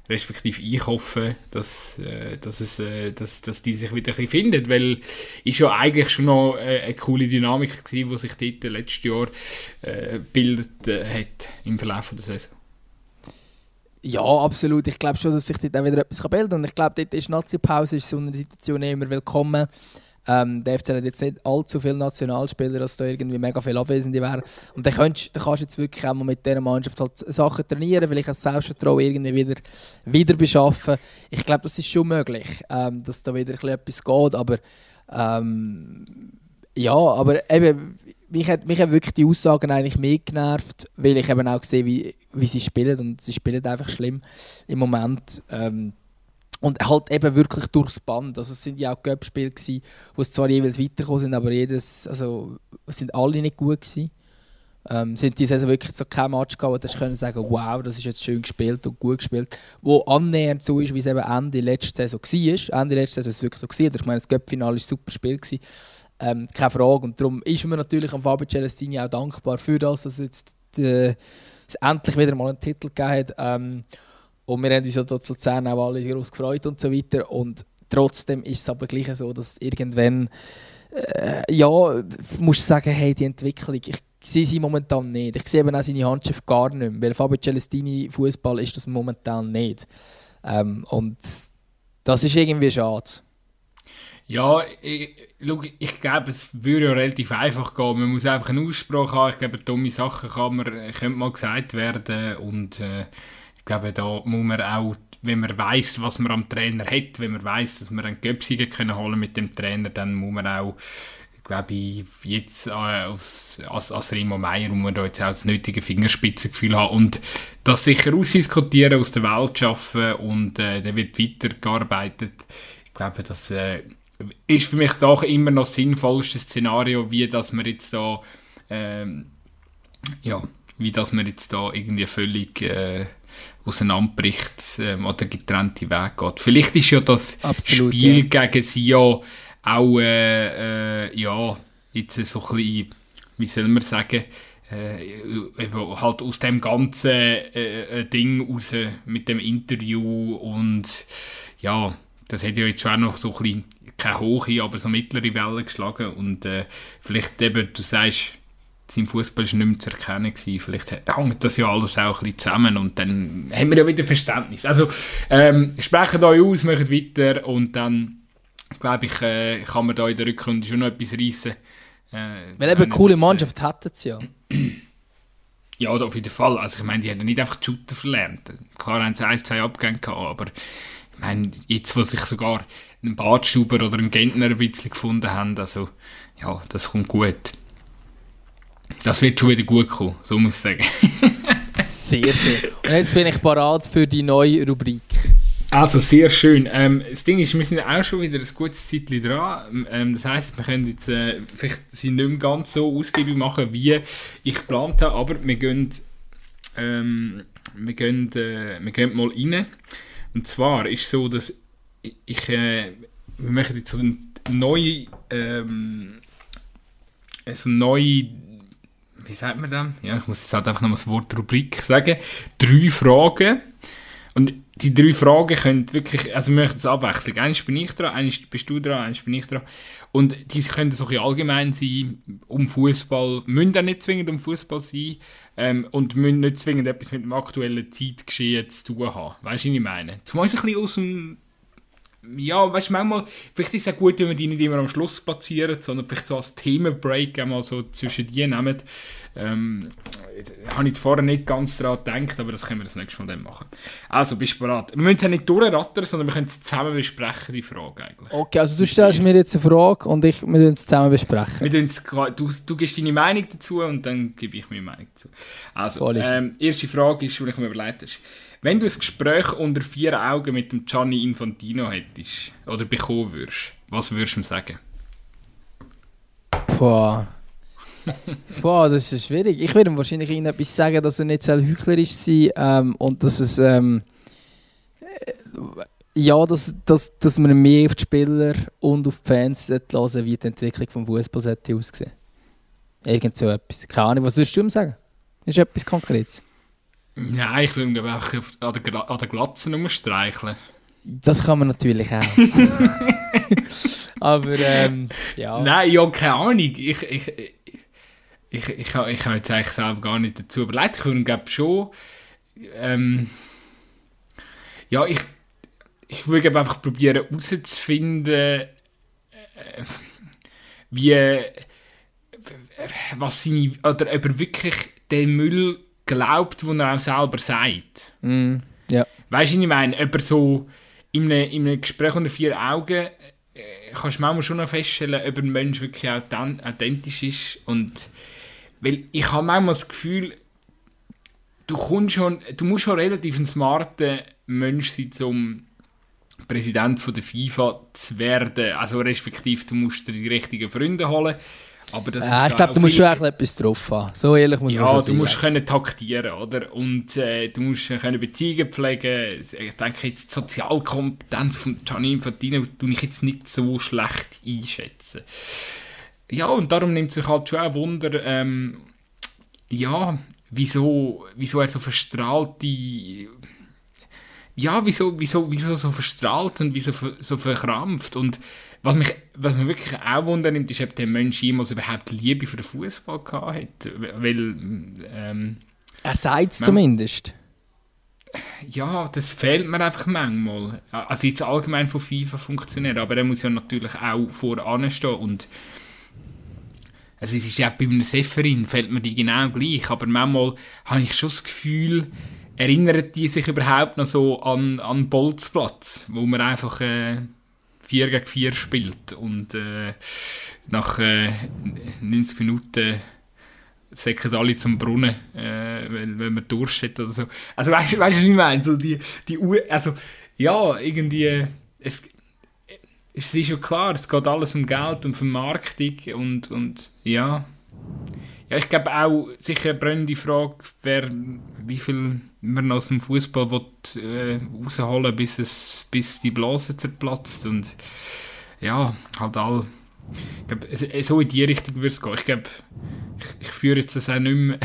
S1: respektive ich hoffe, dass, äh, dass, es, äh, dass, dass die sich wieder ein bisschen findet, weil ist ja eigentlich schon noch äh, eine coole Dynamik gewesen, die sich dort letztes Jahr äh, bildet äh, hat im Verlauf der Saison.
S2: Ja, absolut. Ich glaube schon, dass sich dort auch wieder etwas bilden kann. Und ich glaube, dort ist Nazi-Pause, ist so eine Situation immer willkommen. Ähm, der FC hat jetzt nicht allzu viele Nationalspieler, dass da irgendwie mega viele Abwesende wären. Und dann kannst, dann kannst du jetzt wirklich auch mal mit dieser Mannschaft halt Sachen trainieren, vielleicht das Selbstvertrauen irgendwie wieder, wieder beschaffen. Ich glaube, das ist schon möglich, ähm, dass da wieder etwas geht, aber ähm, Ja, aber eben, mich hat, mich hat wirklich die Aussagen eigentlich mehr genervt, weil ich eben auch sehe, wie, wie sie spielen und sie spielen einfach schlimm im Moment. Ähm, und halt eben wirklich durchs Band. Also es sind ja auch Cup-Spiele wo es zwar jeweils weitergekommen sind, aber jedes, also es sind alle nicht gut gewesen. Ähm, sind die Saison wirklich so kein Match gehabt, wo können sagen, wow, das ist jetzt schön gespielt und gut gespielt, wo annähernd so ist, wie es eben Ende letzte Saison war. Ende letzte Saison war es wirklich so gewesen. Ich meine, das Cup-Finale war ein super Spiel gewesen. Ähm, keine Frage. Und darum ist man natürlich am Fabio Celestini auch dankbar für das, dass jetzt äh, es endlich wieder mal einen Titel gegeben hat. Ähm, und wir haben uns ja dort Luzern auch alle groß gefreut und so weiter. Und trotzdem ist es aber gleich so, dass irgendwann, äh, ja, musst sagen, hey, die Entwicklung, ich sehe sie momentan nicht. Ich sehe eben auch seine Handschrift gar nicht mehr, weil Fabio Celestini Fußball ist das momentan nicht. Ähm, und das ist irgendwie schade.
S1: Ja, ich, ich glaube, es würde ja relativ einfach gehen. Man muss einfach einen Ausspruch haben. Ich glaube, dumme Sachen kann man, könnte mal gesagt werden und äh, glaube, da muss man auch, wenn man weiß, was man am Trainer hat, wenn man weiß, dass man einen Göpsiger können holen mit dem Trainer, dann muss man auch, glaube ich, jetzt äh, als, als, Remo Meier muss man da jetzt auch das nötige Fingerspitzengefühl haben und das sicher ausdiskutieren, aus der Welt schaffen und äh, dann wird weitergearbeitet. Ich glaube, das äh, ist für mich doch immer noch das sinnvollste Szenario, wie dass man jetzt da ähm, ja, wie dass man jetzt da irgendwie völlig äh, auseinanderbricht ähm, oder getrennte Wege geht. Vielleicht ist ja das Absolut, Spiel ja. gegen sie ja auch, äh, äh, ja, jetzt so ein bisschen, wie soll man sagen, äh, halt aus dem ganzen äh, äh, Ding raus mit dem Interview und ja, das hat ja jetzt schon auch noch so ein bisschen, keine hohe, aber so mittlere Wellen geschlagen und äh, vielleicht eben, du sagst, sein Fußball war nicht mehr zu erkennen. Gewesen. Vielleicht hängt das ja alles auch ein bisschen zusammen und dann haben wir ja wieder Verständnis. Also ähm, sprechen euch aus, machen weiter und dann glaube ich, äh, kann man da in der Rückrunde schon noch etwas reissen.
S2: Äh, Weil eben eine coole das, äh, Mannschaft äh, hätten sie ja.
S1: Ja, auf jeden Fall. Also ich meine, die haben nicht einfach die Shooter verlernt. Klar haben sie ein, zwei Abgänge gehabt, aber ich meine, jetzt, wo sich sogar ein Badstuber oder ein Gentner ein bisschen gefunden haben, also ja, das kommt gut. Das wird schon wieder gut kommen, so muss ich sagen.
S2: sehr schön. Und jetzt bin ich parat für die neue Rubrik.
S1: Also sehr schön. Ähm, das Ding ist, wir sind auch schon wieder ein gutes Zeitchen dran. Ähm, das heisst, wir können jetzt äh, vielleicht sie nicht mehr ganz so ausgiebig machen, wie ich geplant habe, aber wir gehen, ähm, wir gehen, äh, wir gehen mal rein. Und zwar ist es so, dass ich, ich äh, wir möchten jetzt so eine neue, ähm, so eine neue wie sagt man das? Ja, ich muss jetzt halt einfach noch das Wort Rubrik sagen. Drei Fragen. Und die drei Fragen können wirklich, also wir möchten es abwechseln. Eines bin ich dran, eines bist du dran, eines bin ich dran. Und die können so ein allgemein sein, um Fußball, müssen auch nicht zwingend um Fußball sein ähm, und müssen nicht zwingend etwas mit dem aktuellen Zeitgeschehen zu tun haben. Weißt du, was ich meine? Zumal ein bisschen aus dem ja, weißt du, manchmal, vielleicht ist es auch gut, wenn wir die nicht immer am Schluss spazieren, sondern vielleicht so als Themenbreak einmal so zwischen die nehmen. Ähm, habe ich vorher nicht ganz daran gedacht, aber das können wir das nächste Mal dann machen. Also, bist du bereit? Wir müssen es ja nicht durchrattern, sondern wir können es zusammen besprechen, die Frage eigentlich.
S2: Okay, also du stellst mir jetzt eine Frage und ich, wir müssen es zusammen besprechen.
S1: Wir du, du gibst deine Meinung dazu und dann gebe ich meine Meinung dazu. Also, ähm, erste Frage ist, die ich mir überlegt habe. Wenn du ein Gespräch unter vier Augen mit dem Gianni Infantino hättest oder bekommen würdest, was würdest du ihm sagen?
S2: Boah. Boah, das ist schwierig. Ich würde ihm wahrscheinlich etwas sagen, dass er nicht so heuchlerisch sein ähm, und dass es ähm, äh, ja, dass, dass, dass man mehr auf die Spieler und auf die Fans hören wie die Entwicklung des Fußballs aussehen. Irgend so etwas. Keine Ahnung, was würdest du ihm sagen? Ist etwas Konkretes?
S1: Ja, ich würde ihn einfach an der, an der Glatze umstreicheln.
S2: Das kann man natürlich auch. Aber ähm, ja.
S1: Nein, ja, keine Ahnung. Ich, ich, ich, ich, ich, ich habe jetzt eigentlich selber gar nicht dazu überlegt. Ich würde glaube schon. Ähm, ja, ich, ich würde einfach probieren herauszufinden, äh, wie. was seine. oder ob er wirklich den Müll glaubt, was er auch selber sagt.
S2: Mm, ja.
S1: Weißt du, ich meine? Ob er so in einem, in einem Gespräch unter vier Augen äh, kannst du manchmal schon noch feststellen, ob ein Mensch wirklich authentisch ist. Und, weil ich habe manchmal das Gefühl, du, kommst schon, du musst schon relativ ein smarter Mensch sein, um Präsident von der FIFA zu werden. Also respektive, du musst dir die richtigen Freunde holen. Aber das
S2: ja, ich glaube, du musst schon etwas drauf haben. So ehrlich muss
S1: ja,
S2: man
S1: schon sein. Ja, du musst können taktieren, oder? Und äh, du musst können Beziehungen pflegen. Ich denke jetzt, die Sozialkompetenz von Gianni Infantino tue ich jetzt nicht so schlecht einschätzen. Ja, und darum nimmt sich halt schon ein Wunder, ähm, ja, wieso, wieso er so verstrahlte ja, wieso, wieso, wieso so verstrahlt und wieso so verkrampft. Und was mich, was mich wirklich auch wundernimmt, ist, ob der Mensch jemals überhaupt Liebe für den Fußball gehabt hat. Weil, ähm,
S2: er sagt es zumindest.
S1: Ja, das fehlt mir einfach manchmal. Also jetzt allgemein von FIFA funktioniert, aber er muss ja natürlich auch voran stehen und also es ist ja bei einem Seferin fällt mir die genau gleich, aber manchmal habe ich schon das Gefühl, erinnert die sich überhaupt noch so an, an Bolzplatz, wo man einfach äh, 4 gegen 4 spielt und äh, nach äh, 90 Minuten säcken alle zum Brunnen, äh, wenn, wenn man Durst hat oder so. Also weißt du, weißt, was ich meine? So die, die also ja, irgendwie, es, es ist schon klar, es geht alles um Geld und Vermarktung und, und ja. Ja, ich glaube auch, sicher eine brennende Frage wäre, wie viel man aus dem Fußball äh, rausholen bis, es, bis die Blase zerplatzt. Und ja, halt all. Ich glaube, so in die Richtung würde es gehen. Ich glaube, ich, ich führe jetzt das auch nicht mehr,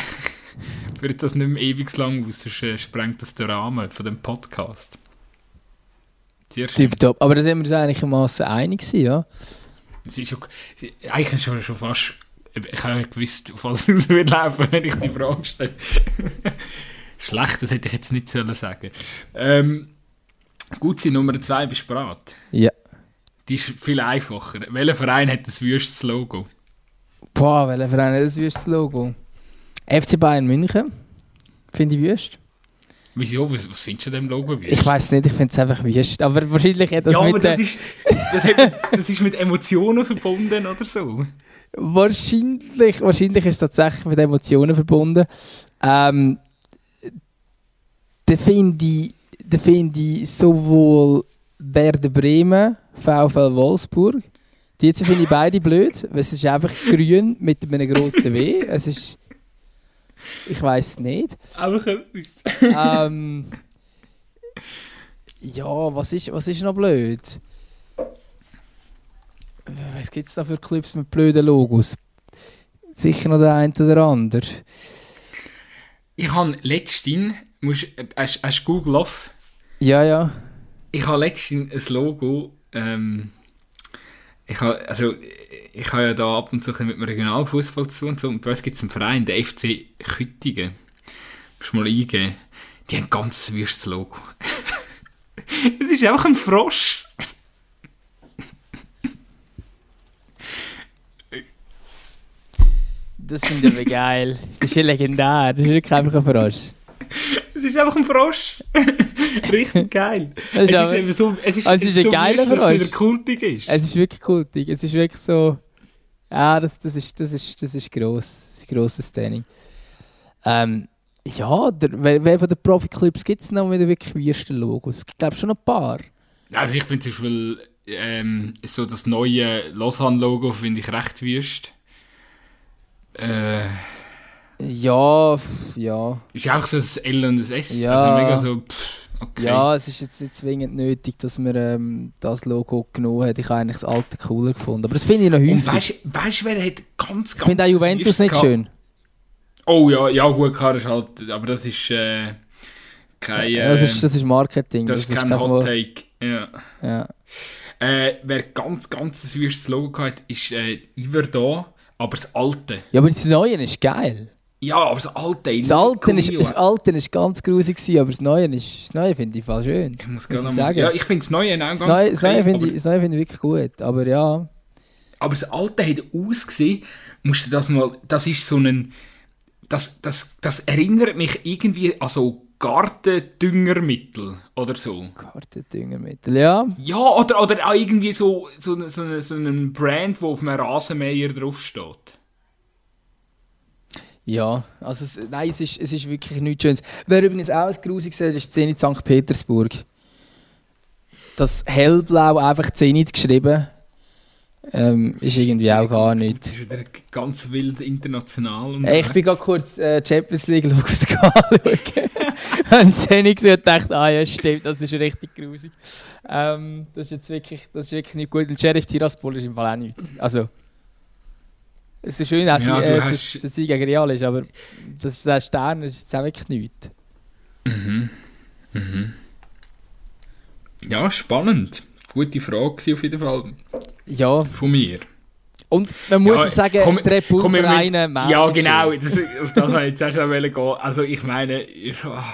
S1: führe das nicht mehr ewig lang aus, sonst äh, sprengt das den Rahmen von dem Podcast.
S2: Tipptopp. Aber da sind wir uns eigentlich Massen einig ja?
S1: Es ist schon, eigentlich schon, schon fast ich habe gewusst, auf was es wird laufen, wenn ich die Frage stelle. Schlecht, das hätte ich jetzt nicht sollen sagen. Ähm, gut, sie Nummer zwei bist du bereit?
S2: Ja.
S1: Die ist viel einfacher. Welcher Verein hat das wüstes Logo?
S2: Boah, welcher Verein hat das wüstes Logo? FC Bayern München. Finde ich wüst.
S1: Wieso? Was, was findest du an dem Logo
S2: wüst? Ich weiß nicht, ich finde es einfach wüst. Aber wahrscheinlich hat das
S1: ja,
S2: mit...
S1: aber das ist, das, hat, das ist mit Emotionen verbunden oder so.
S2: Wahrscheinlich, wahrscheinlich ist es tatsächlich mit Emotionen verbunden. Ähm, da finde ich, da find ich sowohl Werder Bremen, VfL Wolfsburg, die jetzt finde ich beide blöd, weil es ist einfach grün mit einem grossen W. Es ist. Ich weiß nicht.
S1: Einfach
S2: etwas. ähm, ja, was ist, was ist noch blöd? Was gibt es da für Clubs mit blöden Logos? Sicher noch der eine oder der andere.
S1: Ich habe letztens, musst, hast, hast du Google off?
S2: Ja, ja.
S1: Ich habe letztens ein Logo, ähm, ich habe, also, ich habe ja da ab und zu mit dem Regionalfußball zu und so, und bei uns gibt es einen Verein, der FC Küttingen. Musst du mal eingeben. Die haben ein ganz wüstes Logo. es ist einfach ein Frosch.
S2: Das finde ich aber geil. Das ist ja legendär. Das ist wirklich einfach ein Frosch.
S1: Es ist einfach ein Frosch. Richtig geil.
S2: Es ist, aber, ist so, es ist, also es ist ein so geiler Frosch. Dass es wieder
S1: kultig ist.
S2: Es ist wirklich kultig. Es ist wirklich so. Ja, das, das, ist, das, ist, das ist gross. Das ist grosses Training. Ähm, ja, der, wer, wer von den Profi-Clubs gibt es noch wieder wirklich wüste Logos? Ich glaube schon ein paar.
S1: Also ich finde zum Beispiel ähm, so das neue Lausanne-Logo finde ich recht wüst. Äh,
S2: ja, ja.
S1: Ist auch so ein L und ein S.
S2: Ja.
S1: Also mega so, pff, okay.
S2: Ja, es ist jetzt nicht zwingend nötig, dass man ähm, das Logo genommen hat. Ich habe eigentlich das alte cooler gefunden. Aber das finde ich noch häufig.
S1: Und weißt du, wer hat ganz, ganz...
S2: Ich finde auch Juventus nicht schön.
S1: Oh ja, ja gut, klar ist halt... Aber das ist... Äh, kein... Äh,
S2: das, ist, das ist Marketing.
S1: Das, das ist kein Hot Take. Ja.
S2: ja.
S1: Äh, wer ganz, ganz ein wüstes Logo hat, ist äh, Iver da aber das Alte.
S2: Ja, aber das Neue ist geil.
S1: Ja, aber das Alte.
S2: Das Alte, ist, das Alte ist ganz grusig, aber das Neue, ist, das Neue finde ich voll schön.
S1: Ich muss gerne sagen. Ja, ich finde das Neue auch ganz
S2: das Neue, das Neue finde ich, find ich wirklich gut, aber ja.
S1: Aber das Alte hat ausgesehen, musst du das mal, das ist so ein, das, das, das erinnert mich irgendwie an so Gartendüngermittel oder so.
S2: Gartendüngermittel, ja.
S1: Ja, oder, oder auch irgendwie so, so, so, so ein Brand, wo auf einem Rasenmäher draufsteht.
S2: Ja, also es, nein, es ist, es ist wirklich nichts Schönes. Wer übrigens auch ein grusig ist, ist die Szene in St. Petersburg. Das Hellblau einfach Zenit geschrieben. Ähm, ist irgendwie auch gar nicht.
S1: Das ist wieder ganz wild international.
S2: Ey, ich bin gerade kurz äh, Champions League Logos anschauen. Habe Zenit gesehen und dachte, ah ja, stimmt, das ist richtig grusig. Ähm, das ist jetzt wirklich, das ist wirklich nicht gut. Und Sheriff Tiraspol ist im Fall auch nichts. Also, es ist schön, dass,
S1: Ja,
S2: äh,
S1: hast-
S2: dass, dass sie gegen Real ist, aber das ist der Stern, das ist jetzt auch wirklich nichts.
S1: Mhm. Mhm. Ja, spannend. Gute Frage auf jeden Fall
S2: Ja,
S1: von mir.
S2: und man muss
S1: Ja,
S2: sagen,
S1: komm-
S2: die Red
S1: mit- Ja, genau. Das, auf das wollte ich jetzt auch schon gehen. Also ich meine... ich- ah.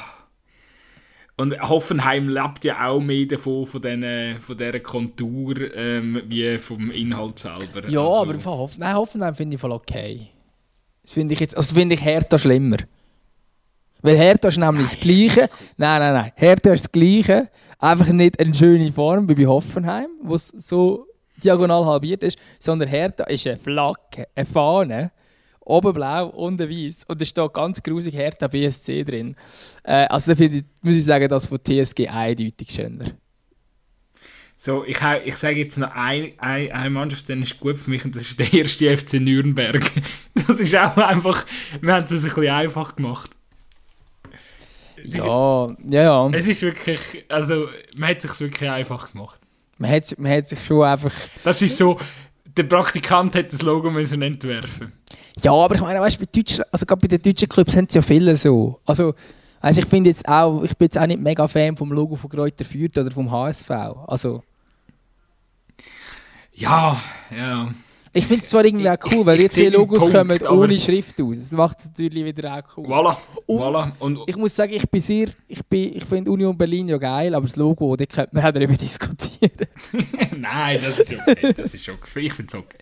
S1: Und Hoffenheim lebt ja auch mehr davon, von, diesen, von dieser Kontur, ähm, wie vom Inhalt selber.
S2: Ja,
S1: also,
S2: aber im Fall Hoffen, nein, Hoffenheim finde ich voll okay. Das finde ich jetzt, also finde ich Hertha schlimmer. Weil Hertha ist nämlich das Gleiche. Nein, nein, nein. Hertha ist das Gleiche. Einfach nicht eine schöne Form wie bei Hoffenheim, wo es so diagonal halbiert ist, sondern Hertha ist eine Flagge, eine Fahne, oben blau, unten weiß. Und da steht ganz grusig Hertha BSC drin. Äh, also da finde ich, muss ich sagen, das von TSG eindeutig schöner.
S1: So, ich, ich sage jetzt noch ein, ein, eine Mannschaft, die ist gut für mich und das ist der erste FC Nürnberg. Das ist auch einfach, wir haben es ein bisschen einfach gemacht. Es ist-
S2: Ja, ja, ja.
S1: Es ist wirklich, also man hat es sich wirklich einfach gemacht.
S2: Man hat, man hat sich schon einfach
S1: Das ist so, der Praktikant hat das Logo müssen entwerfen.
S2: Ja, aber ich meine, weißt, bei Deutschen, also gerade bei den deutschen Clubs haben sie ja viele so. Also, weißt, ich finde jetzt auch, ich bin jetzt auch nicht mega Fan vom Logo von Kräuter Fürth oder vom HSV. Also,
S1: Ja, ja.
S2: Ich finde es zwar irgendwie auch cool, weil jetzt
S1: den
S2: Logos
S1: Punkt,
S2: kommen ohne Schrift aus. Das macht es natürlich wieder auch cool.
S1: Voilà.
S2: Und-
S1: voilà. Und,
S2: Ich muss sagen, ich bin sehr, ich, bin, ich finde Union Berlin ja geil, aber das Logo, da könnte man auch darüber diskutieren.
S1: Nein, das ist okay. Das ist okay. Ich finde es okay.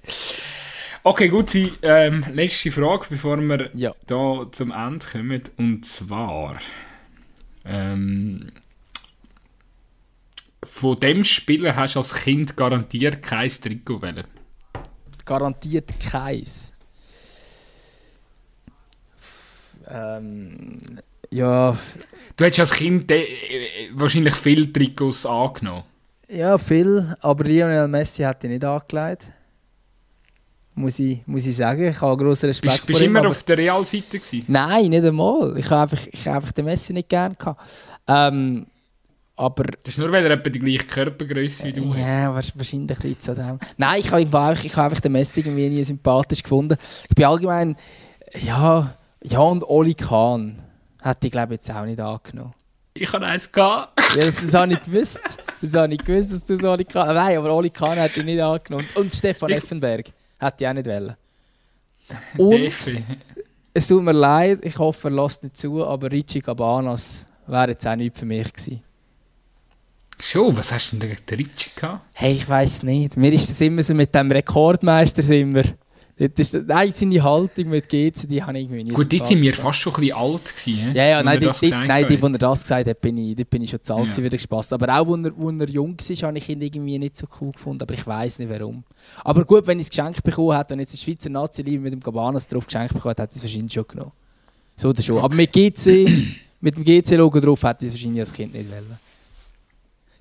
S1: Okay, gut, die ähm, letzte Frage, bevor wir
S2: Ja.
S1: da zum Ende kommen. Und zwar: ähm, Von dem Spieler hast du als Kind garantiert kein Trikot wählen.
S2: Garantiert keins. Ähm, ja,
S1: Du hättest als Kind äh, wahrscheinlich viele Trikots angenommen.
S2: Ja, viel, aber Lionel Messi hat ihn nicht angelegt. Muss ich, muss ich sagen. Ich habe grossen Respekt
S1: Bist, bist
S2: vor
S1: du
S2: ihm.
S1: immer
S2: aber-
S1: auf der Realseite gewesen?
S2: Nein, nicht einmal. Ich habe einfach, ich habe einfach den Messi nicht gern gehabt. Ähm, aber
S1: Das ist nur, weil er etwa die gleiche Körpergröße wie du
S2: ja, wahrsch- wahrscheinlich liegt es an dem. Nein, ich habe einfach, ich habe einfach den Messi irgendwie nie sympathisch gefunden. Ich bin allgemein, ja, ja und Oli Kahn hätte ich glaube jetzt auch nicht angenommen.
S1: Ich hatte eins. Gehabt.
S2: Ja, das, das habe ich gewusst. Das habe ich gewusst, dass du so Oli Kahn... Nein, aber Oli Kahn hätte ich nicht angenommen. Und Stefan
S1: Ich-
S2: Effenberg hätte ich auch nicht wollen. Und es tut mir leid, ich hoffe, er lässt nicht zu, aber Richie Cabanas wäre jetzt auch nichts für mich gewesen.
S1: Schon, was hast du denn gegen den Ritchie gehabt?
S2: Hey, ich weiß nicht. Mir ist das immer so mit dem Rekordmeister sind wir. Das ist, nein, seine Haltung mit GC, die habe ich irgendwie nie
S1: Gut, jetzt sind wir fast schon ein bisschen alt gewesen.
S2: Ja, ja, nein, die, die, nein, die, wo er das gesagt hat, bin ich, dort bin ich schon zu alt
S1: Ja.
S2: wieder Spaß. Aber auch, als er, wo er jung war, habe ich ihn irgendwie nicht so cool gefunden. Aber ich weiß nicht warum. Aber gut, wenn ich es geschenkt bekommen hätte und jetzt die Schweizer Nazi mit dem Cabanas drauf geschenkt bekommen hätte, hätte ich es wahrscheinlich schon genommen. So oder schon. Aber mit GC, mit dem GC-Logo drauf hätte ich es wahrscheinlich als Kind nicht wollen.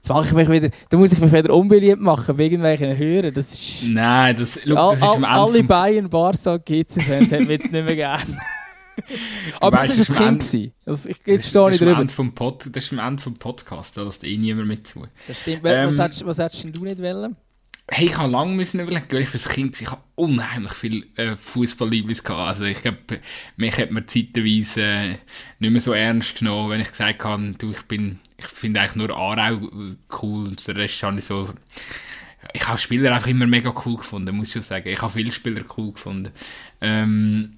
S2: Jetzt mache ich mich wieder, da muss ich mich wieder unbeliebt machen, wegen welchen Hören. Das ist...
S1: Nein, das,
S2: All,
S1: das ist am
S2: all,
S1: Ende
S2: alle
S1: vom-
S2: Bayern, Barca, GC-Fans hätten wir jetzt nicht mehr gern. Aber
S1: weißt,
S2: das war ein Kind. Also, ich, jetzt stehe
S1: das
S2: ich drüber.
S1: Ende vom Pod, Das ist am Ende vom Podcast, da lässt eh niemand mit zu.
S2: Das stimmt. was,
S1: Ähm,
S2: hättest, was hättest denn du nicht wollen?
S1: Hey, ich habe lange müssen überlegen, weil ich als Kind ich habe unheimlich viel äh, Fußballliebes gehabt. Also ich glaube, mich hat man zeitweise äh, nicht mehr so ernst genommen, wenn ich gesagt habe, du, ich bin, ich finde eigentlich nur Aarau äh, cool und den Rest habe ich so... Ich habe Spieler einfach immer mega cool gefunden, muss ich schon sagen. Ich habe viele Spieler cool gefunden. Ähm,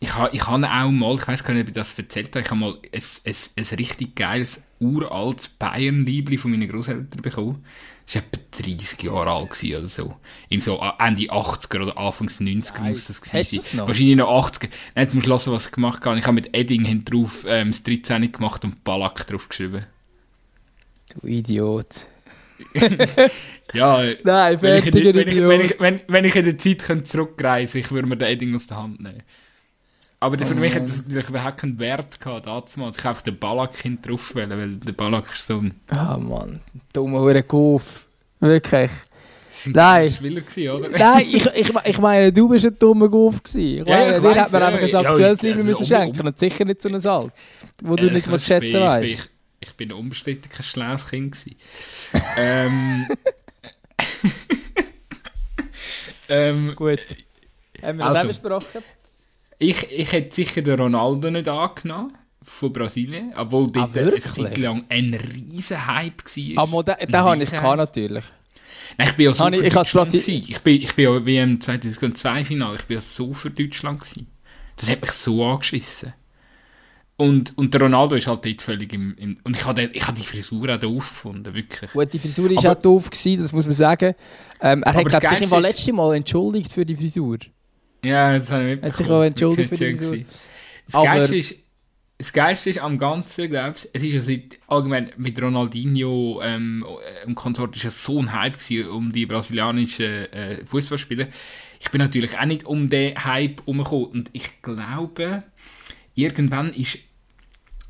S1: ich habe ich ha auch mal, ich weiß gar nicht, ob ich das erzählt habe, ich habe mal ein, ein, ein richtig geiles, uraltes Bayern-Liebli von meinen Großeltern bekommen. War etwa 30 Jahre alt oder so. In so Ende 80er oder Anfangs 90er
S2: Nice.
S1: muss das gewesen sein. Wahrscheinlich noch 80er. Nein, jetzt musst du hören, was ich gemacht habe. Ich habe mit Edding drauf ähm, das 13 gemacht und Ballack drauf geschrieben.
S2: Du Idiot.
S1: Ja,
S2: Nein,
S1: wenn ich,
S2: fertiger
S1: wenn, ich, wenn, ich, wenn, ich in der Zeit könnte zurückreisen ich würde mir den Edding aus der Hand nehmen. Aber für
S2: Oh
S1: mich hat
S2: Mann.
S1: das natürlich überhaupt keinen Wert gehabt, damals. Ich habe einfach den Ballack hinten drauf wählen, weil der Ballack ist so ein,
S2: Ah, Mann. Dummer Hure Goof. Wirklich. Nein.
S1: Spieler gewesen, oder?
S2: Nein, ich, ich, ich meine, du bist ein dummer gewesen. Ich
S1: Ja,
S2: meine,
S1: ich
S2: dir hat man
S1: ja,
S2: einfach ein
S1: ja,
S2: aktuelles
S1: ja,
S2: Leben
S1: also
S2: müssen
S1: um-
S2: schenken
S1: um-
S2: und sicher nicht so ein Salz, wo du
S1: Äh,
S2: nicht mal schätzen
S1: bin- ich bin-
S2: weißt.
S1: Ich, ich bin unbestritten kein schlaues Kind gewesen. ähm, ähm,
S2: Gut. Haben wir
S1: Also.
S2: das besprochen?
S1: Ich, ich hätte sicher den Ronaldo nicht angenommen von Brasilien, obwohl dort eine
S2: Ah, wirklich?
S1: Zeit lang ein riesen Hype war.
S2: Aber den, den habe ich gehabt, natürlich.
S1: Nein, ich bin ja so
S2: ich-
S1: für
S2: ich als
S1: Deutschland
S2: Brasi-
S1: gewesen. Ich bin, ich bin ja WM 2002 Finale, ich bin ja so für Deutschland gewesen. Das hat mich so angeschissen. Und, und der Ronaldo ist halt dort völlig im, im und ich habe ich habe die Frisur auch doof gefunden, wirklich.
S2: Gut, die Frisur war auch doof, gewesen, das muss man sagen. Ähm, er hat, glaube ich, sich letztes Mal entschuldigt für die Frisur.
S1: Ja, das habe ich
S2: Hat sich auch entschuldigt für die.
S1: Das
S2: Aber-
S1: Geilste ist, das Geilste ist am Ganzen, glaubst es ist ja seit, allgemein mit Ronaldinho ähm, und Konsort ist ja so ein Hype gewesen um die brasilianischen äh, Fußballspieler. Ich bin natürlich auch nicht um den Hype herumgekommen und ich glaube, irgendwann ist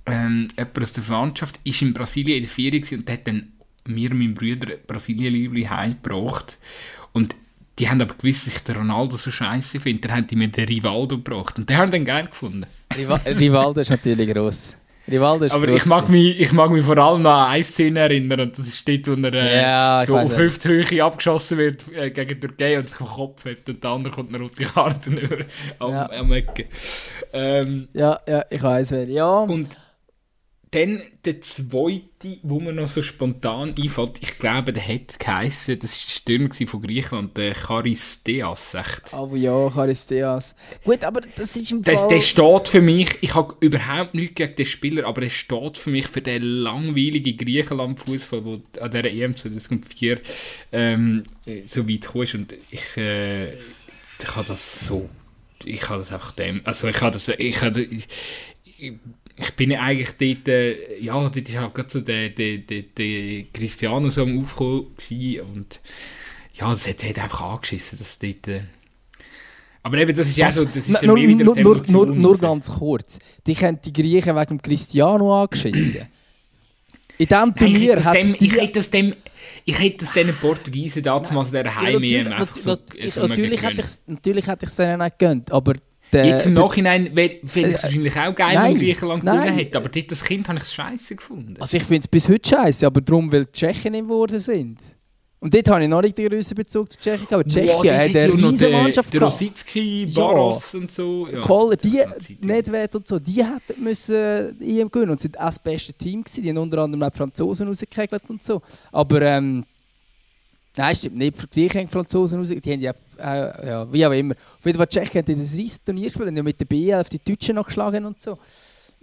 S1: ähm, jemand aus der Verwandtschaft ist in Brasilien in der Ferien und hat dann mir und meinem Bruder Brasilien-Liebli heimgebracht. Und die haben aber gewusst, dass ich den Ronaldo so scheiße finde. Dann haben die mir den Rivaldo gebracht. Und den haben dann geil gefunden.
S2: Riva Rivaldo ist natürlich gross. Rivaldo ist
S1: aber
S2: gross
S1: ich mag, mich, ich mag mich vor allem an eine Szene erinnern. Und das ist dort, wo er äh,
S2: Ja,
S1: so auf
S2: auch.
S1: fünfte Höhe abgeschossen wird äh, gegen Türkei und sich am Kopf hat. Und der andere kommt eine rote Karte über am,
S2: Ja.
S1: am Ecken. Ähm,
S2: Ja, ja, ich weiß wel. Ja,
S1: Und dann der zweite, wo mir noch so spontan einfällt, ich glaube, der hat geheissen, das war der Stürmer von Griechenland, der Charisteas, echt.
S2: aber ja, Charisteas. Gut, aber das ist im
S1: Der,
S2: Fall...
S1: der steht für mich, ich habe überhaupt nichts gegen den Spieler, aber er steht für mich für den langweiligen Griechenland-Fußball, der an dieser EM 2004 ähm, so weit gekommen ist. Und ich, äh, ich habe das so, ich habe das einfach dem, also ich habe das, ich habe, ich, ich bin ja eigentlich dort, äh, ja, dort ist halt gerade so der, der, der, der Cristiano so am Aufkommen und ja, das hat, hat einfach angeschissen, dass dort... Äh, aber eben, das ist ja so, das ist
S2: nur,
S1: wieder
S2: nur, nur, nur, nur ganz kurz. Die haben die Griechen wegen dem Cristiano angeschissen. In diesem
S1: ich
S2: Turnier hat
S1: ich hätte das dem, ich hätte das den Portugiesen damals der
S2: Ja,
S1: Heim
S2: natürlich,
S1: einfach so, so
S2: natürlich hätte ich es denen nicht gegönnt, aber... Der,
S1: Jetzt im
S2: der-
S1: Nachhinein wäre es
S2: Äh,
S1: wahrscheinlich auch geil, wenn Griechenland gewonnen hätte, aber dort, das Kind habe ich es scheiße gefunden.
S2: Also ich finde es bis heute scheiße, aber darum, weil die Tschechen nicht geworden sind. Und dort habe ich noch nicht den grössten Bezug zu Tschechien, aber Tschechien
S1: Wow,
S2: hat eine
S1: ja
S2: riesige
S1: der-
S2: Mannschaft
S1: Der
S2: gehabt.
S1: Rositzky,
S2: Ja.
S1: Barros und so. Ja.
S2: Kohler, die. Nedved und so, die hätten müssen äh, EM gewinnen und sind auch das beste Team gewesen. Die haben unter anderem auch die Franzosen rausgekegelt und so. Aber ähm, nein, stimmt nicht. Für die Griechen haben die Franzosen raus, die haben ja, äh, ja, wie auch immer. Auf jeden Fall die Tschechen haben das riesen Turnier gespielt, haben ja mit der B11 die Deutschen noch geschlagen und so.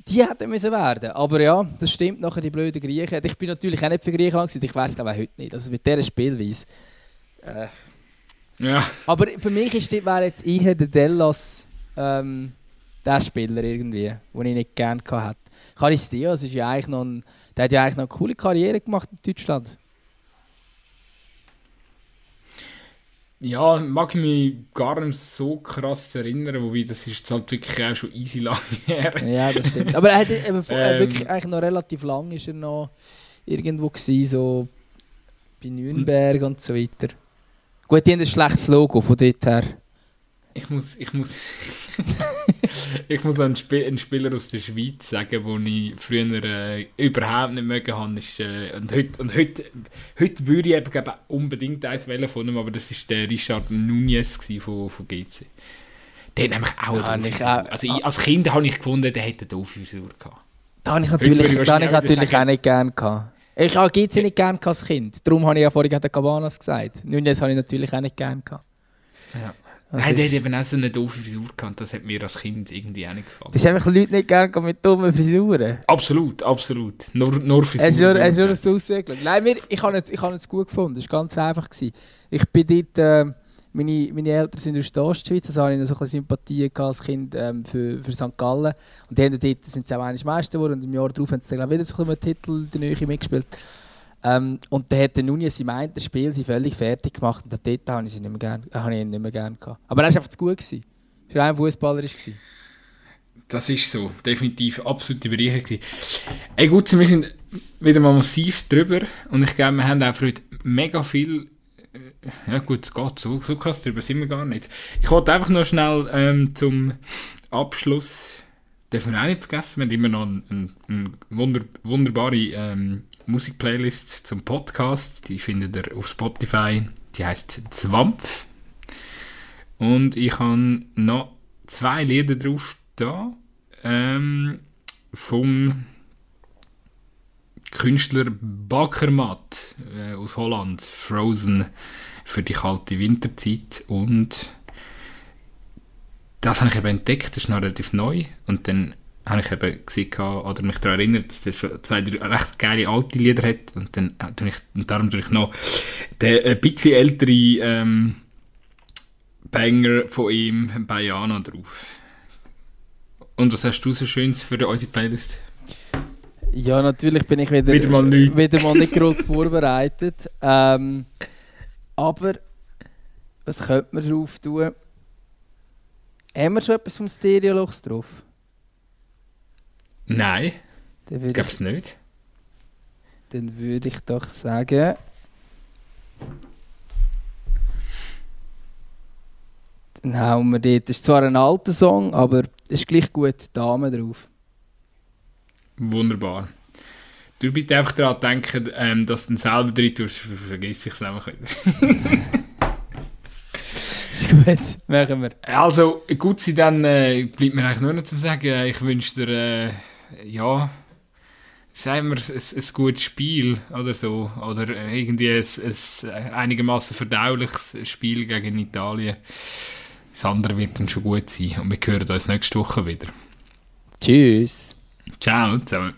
S2: Die hätten müssen werden. Aber ja, das stimmt nachher, die blöden Griechen. Ich bin natürlich auch nicht für Griechenland gewesen, ich weiß glaube ich auch heute nicht. Also mit dieser Spielweise. Äh,
S1: Ja.
S2: aber für mich ist wäre jetzt eher der Dellas ähm, der Spieler irgendwie, den ich nicht gerne hatte. Charistias ist ja eigentlich noch ein, der hat ja eigentlich noch eine coole Karriere gemacht in Deutschland.
S1: Ja, mag ich mich gar nicht so krass erinnern, wobei das ist jetzt halt wirklich auch schon easy lang her.
S2: Ja, das stimmt. Aber er hat eben äh,
S1: Ähm.
S2: wirklich eigentlich noch relativ lang ist er noch irgendwo gewesen, so bei Nürnberg und so weiter. Gut, die haben ein schlechtes Logo von dort her.
S1: Ich muss, ich muss, ich muss einen, Sp einen Spieler aus der Schweiz sagen, den ich früher äh, überhaupt nicht mögen habe. Ist, äh, und heute, und heute, heute würde ich eben glaube unbedingt eins wählen von ihm, aber das ist der Richard Nunez von, von GC. Der hat nämlich auch
S2: Ja,
S1: eine
S2: ich auch-
S1: Also ich, als Kind habe ich gefunden, der hätte eine doofe Frisur gehabt.
S2: Da habe ich natürlich,
S1: ich
S2: da ich natürlich auch nicht gerne gehabt. Ich habe GC nicht gerne als Kind. Darum habe ich ja vorhin den Cabanas gesagt. Nunez habe ich natürlich auch nicht gerne gehabt.
S1: Ja.
S2: Also
S1: Nein, der hat eben auch so eine doofe Frisur gehabt. Das hat mir als Kind irgendwie auch nicht gefallen.
S2: Das ist einfach Leute nicht gerne mit dummen Frisuren.
S1: Absolut, absolut. Nur, nur Frisur.
S2: Hast du hast du das ausgeschaut? Nein, mir, ich habe es ich habe es gut gefunden. Es war ganz einfach. Gewesen. Ich bin dort, äh, meine, meine Eltern sind aus der Ostschweiz, also hatte ich noch so ein bisschen Sympathie als Kind ähm, für, für St. Gallen. Und die haben dort, sind sie auch eines Meister geworden und im Jahr darauf haben sie dann, ich, wieder so einen Titel der Nähe mitgespielt. Ähm, und dann hat der Nunez im einen Spiel sie völlig fertig gemacht und dort habe ich, sie nicht mehr gern, äh, habe ich gerne gehabt. Aber er war einfach zu gut. Gewesen. Er war ein Fußballer.
S1: Das ist so, definitiv absolute Bereicherung. Ey gut, wir sind wieder mal massiv drüber und ich glaube, wir haben auch heute mega viel. äh, Ja gut, es geht so, so krass drüber sind wir gar nicht. Ich wollte einfach noch schnell ähm, zum Abschluss, dürfen wir auch nicht vergessen, wir haben immer noch eine ein, ein wunder, wunderbare ähm, Musikplaylist zum Podcast, die findet ihr auf Spotify, die heißt Zwampf. Und ich habe noch zwei Lieder drauf da. Ähm, vom Künstler Bakermat äh, aus Holland, Frozen, für die kalte Winterzeit. Und das habe ich eben entdeckt, das ist noch relativ neu. Und dann habe ich eben gesehen oder mich daran erinnert, dass das schon zwei, drei recht geile alte Lieder hat. Und, dann, äh, und darum tue ich noch den ein bisschen ältere ähm, Banger von ihm, Bayana, drauf. Und was hast du so Schönes für unsere Playlist?
S2: Ja, natürlich bin ich wieder,
S1: Wieder mal nicht.
S2: wieder mal nicht gross vorbereitet. Ähm, aber was könnte man drauf tun? Haben wir schon etwas vom Stereolochs drauf?
S1: Nein,
S2: Dann
S1: ich, es nicht.
S2: dann würde ich doch sagen. Dann hauen wir dort. Das ist zwar ein alter Song, aber es ist gleich gut Dame drauf.
S1: Wunderbar. Du bitte einfach daran denken, ähm, dass du dann selber drin tust, ver- vergiss ich es einfach wieder.
S2: Ist gut, machen wir.
S1: Also, gut sie dann äh, bleibt mir eigentlich nur noch zu sagen, äh, ich wünsche dir, äh, ja, sagen wir, ein, ein gutes Spiel oder so. Oder irgendwie ein, ein einigermaßen verdauliches Spiel gegen Italien. Das andere wird dann schon gut sein. Und wir hören uns nächste Woche wieder.
S2: Tschüss.
S1: Ciao zusammen.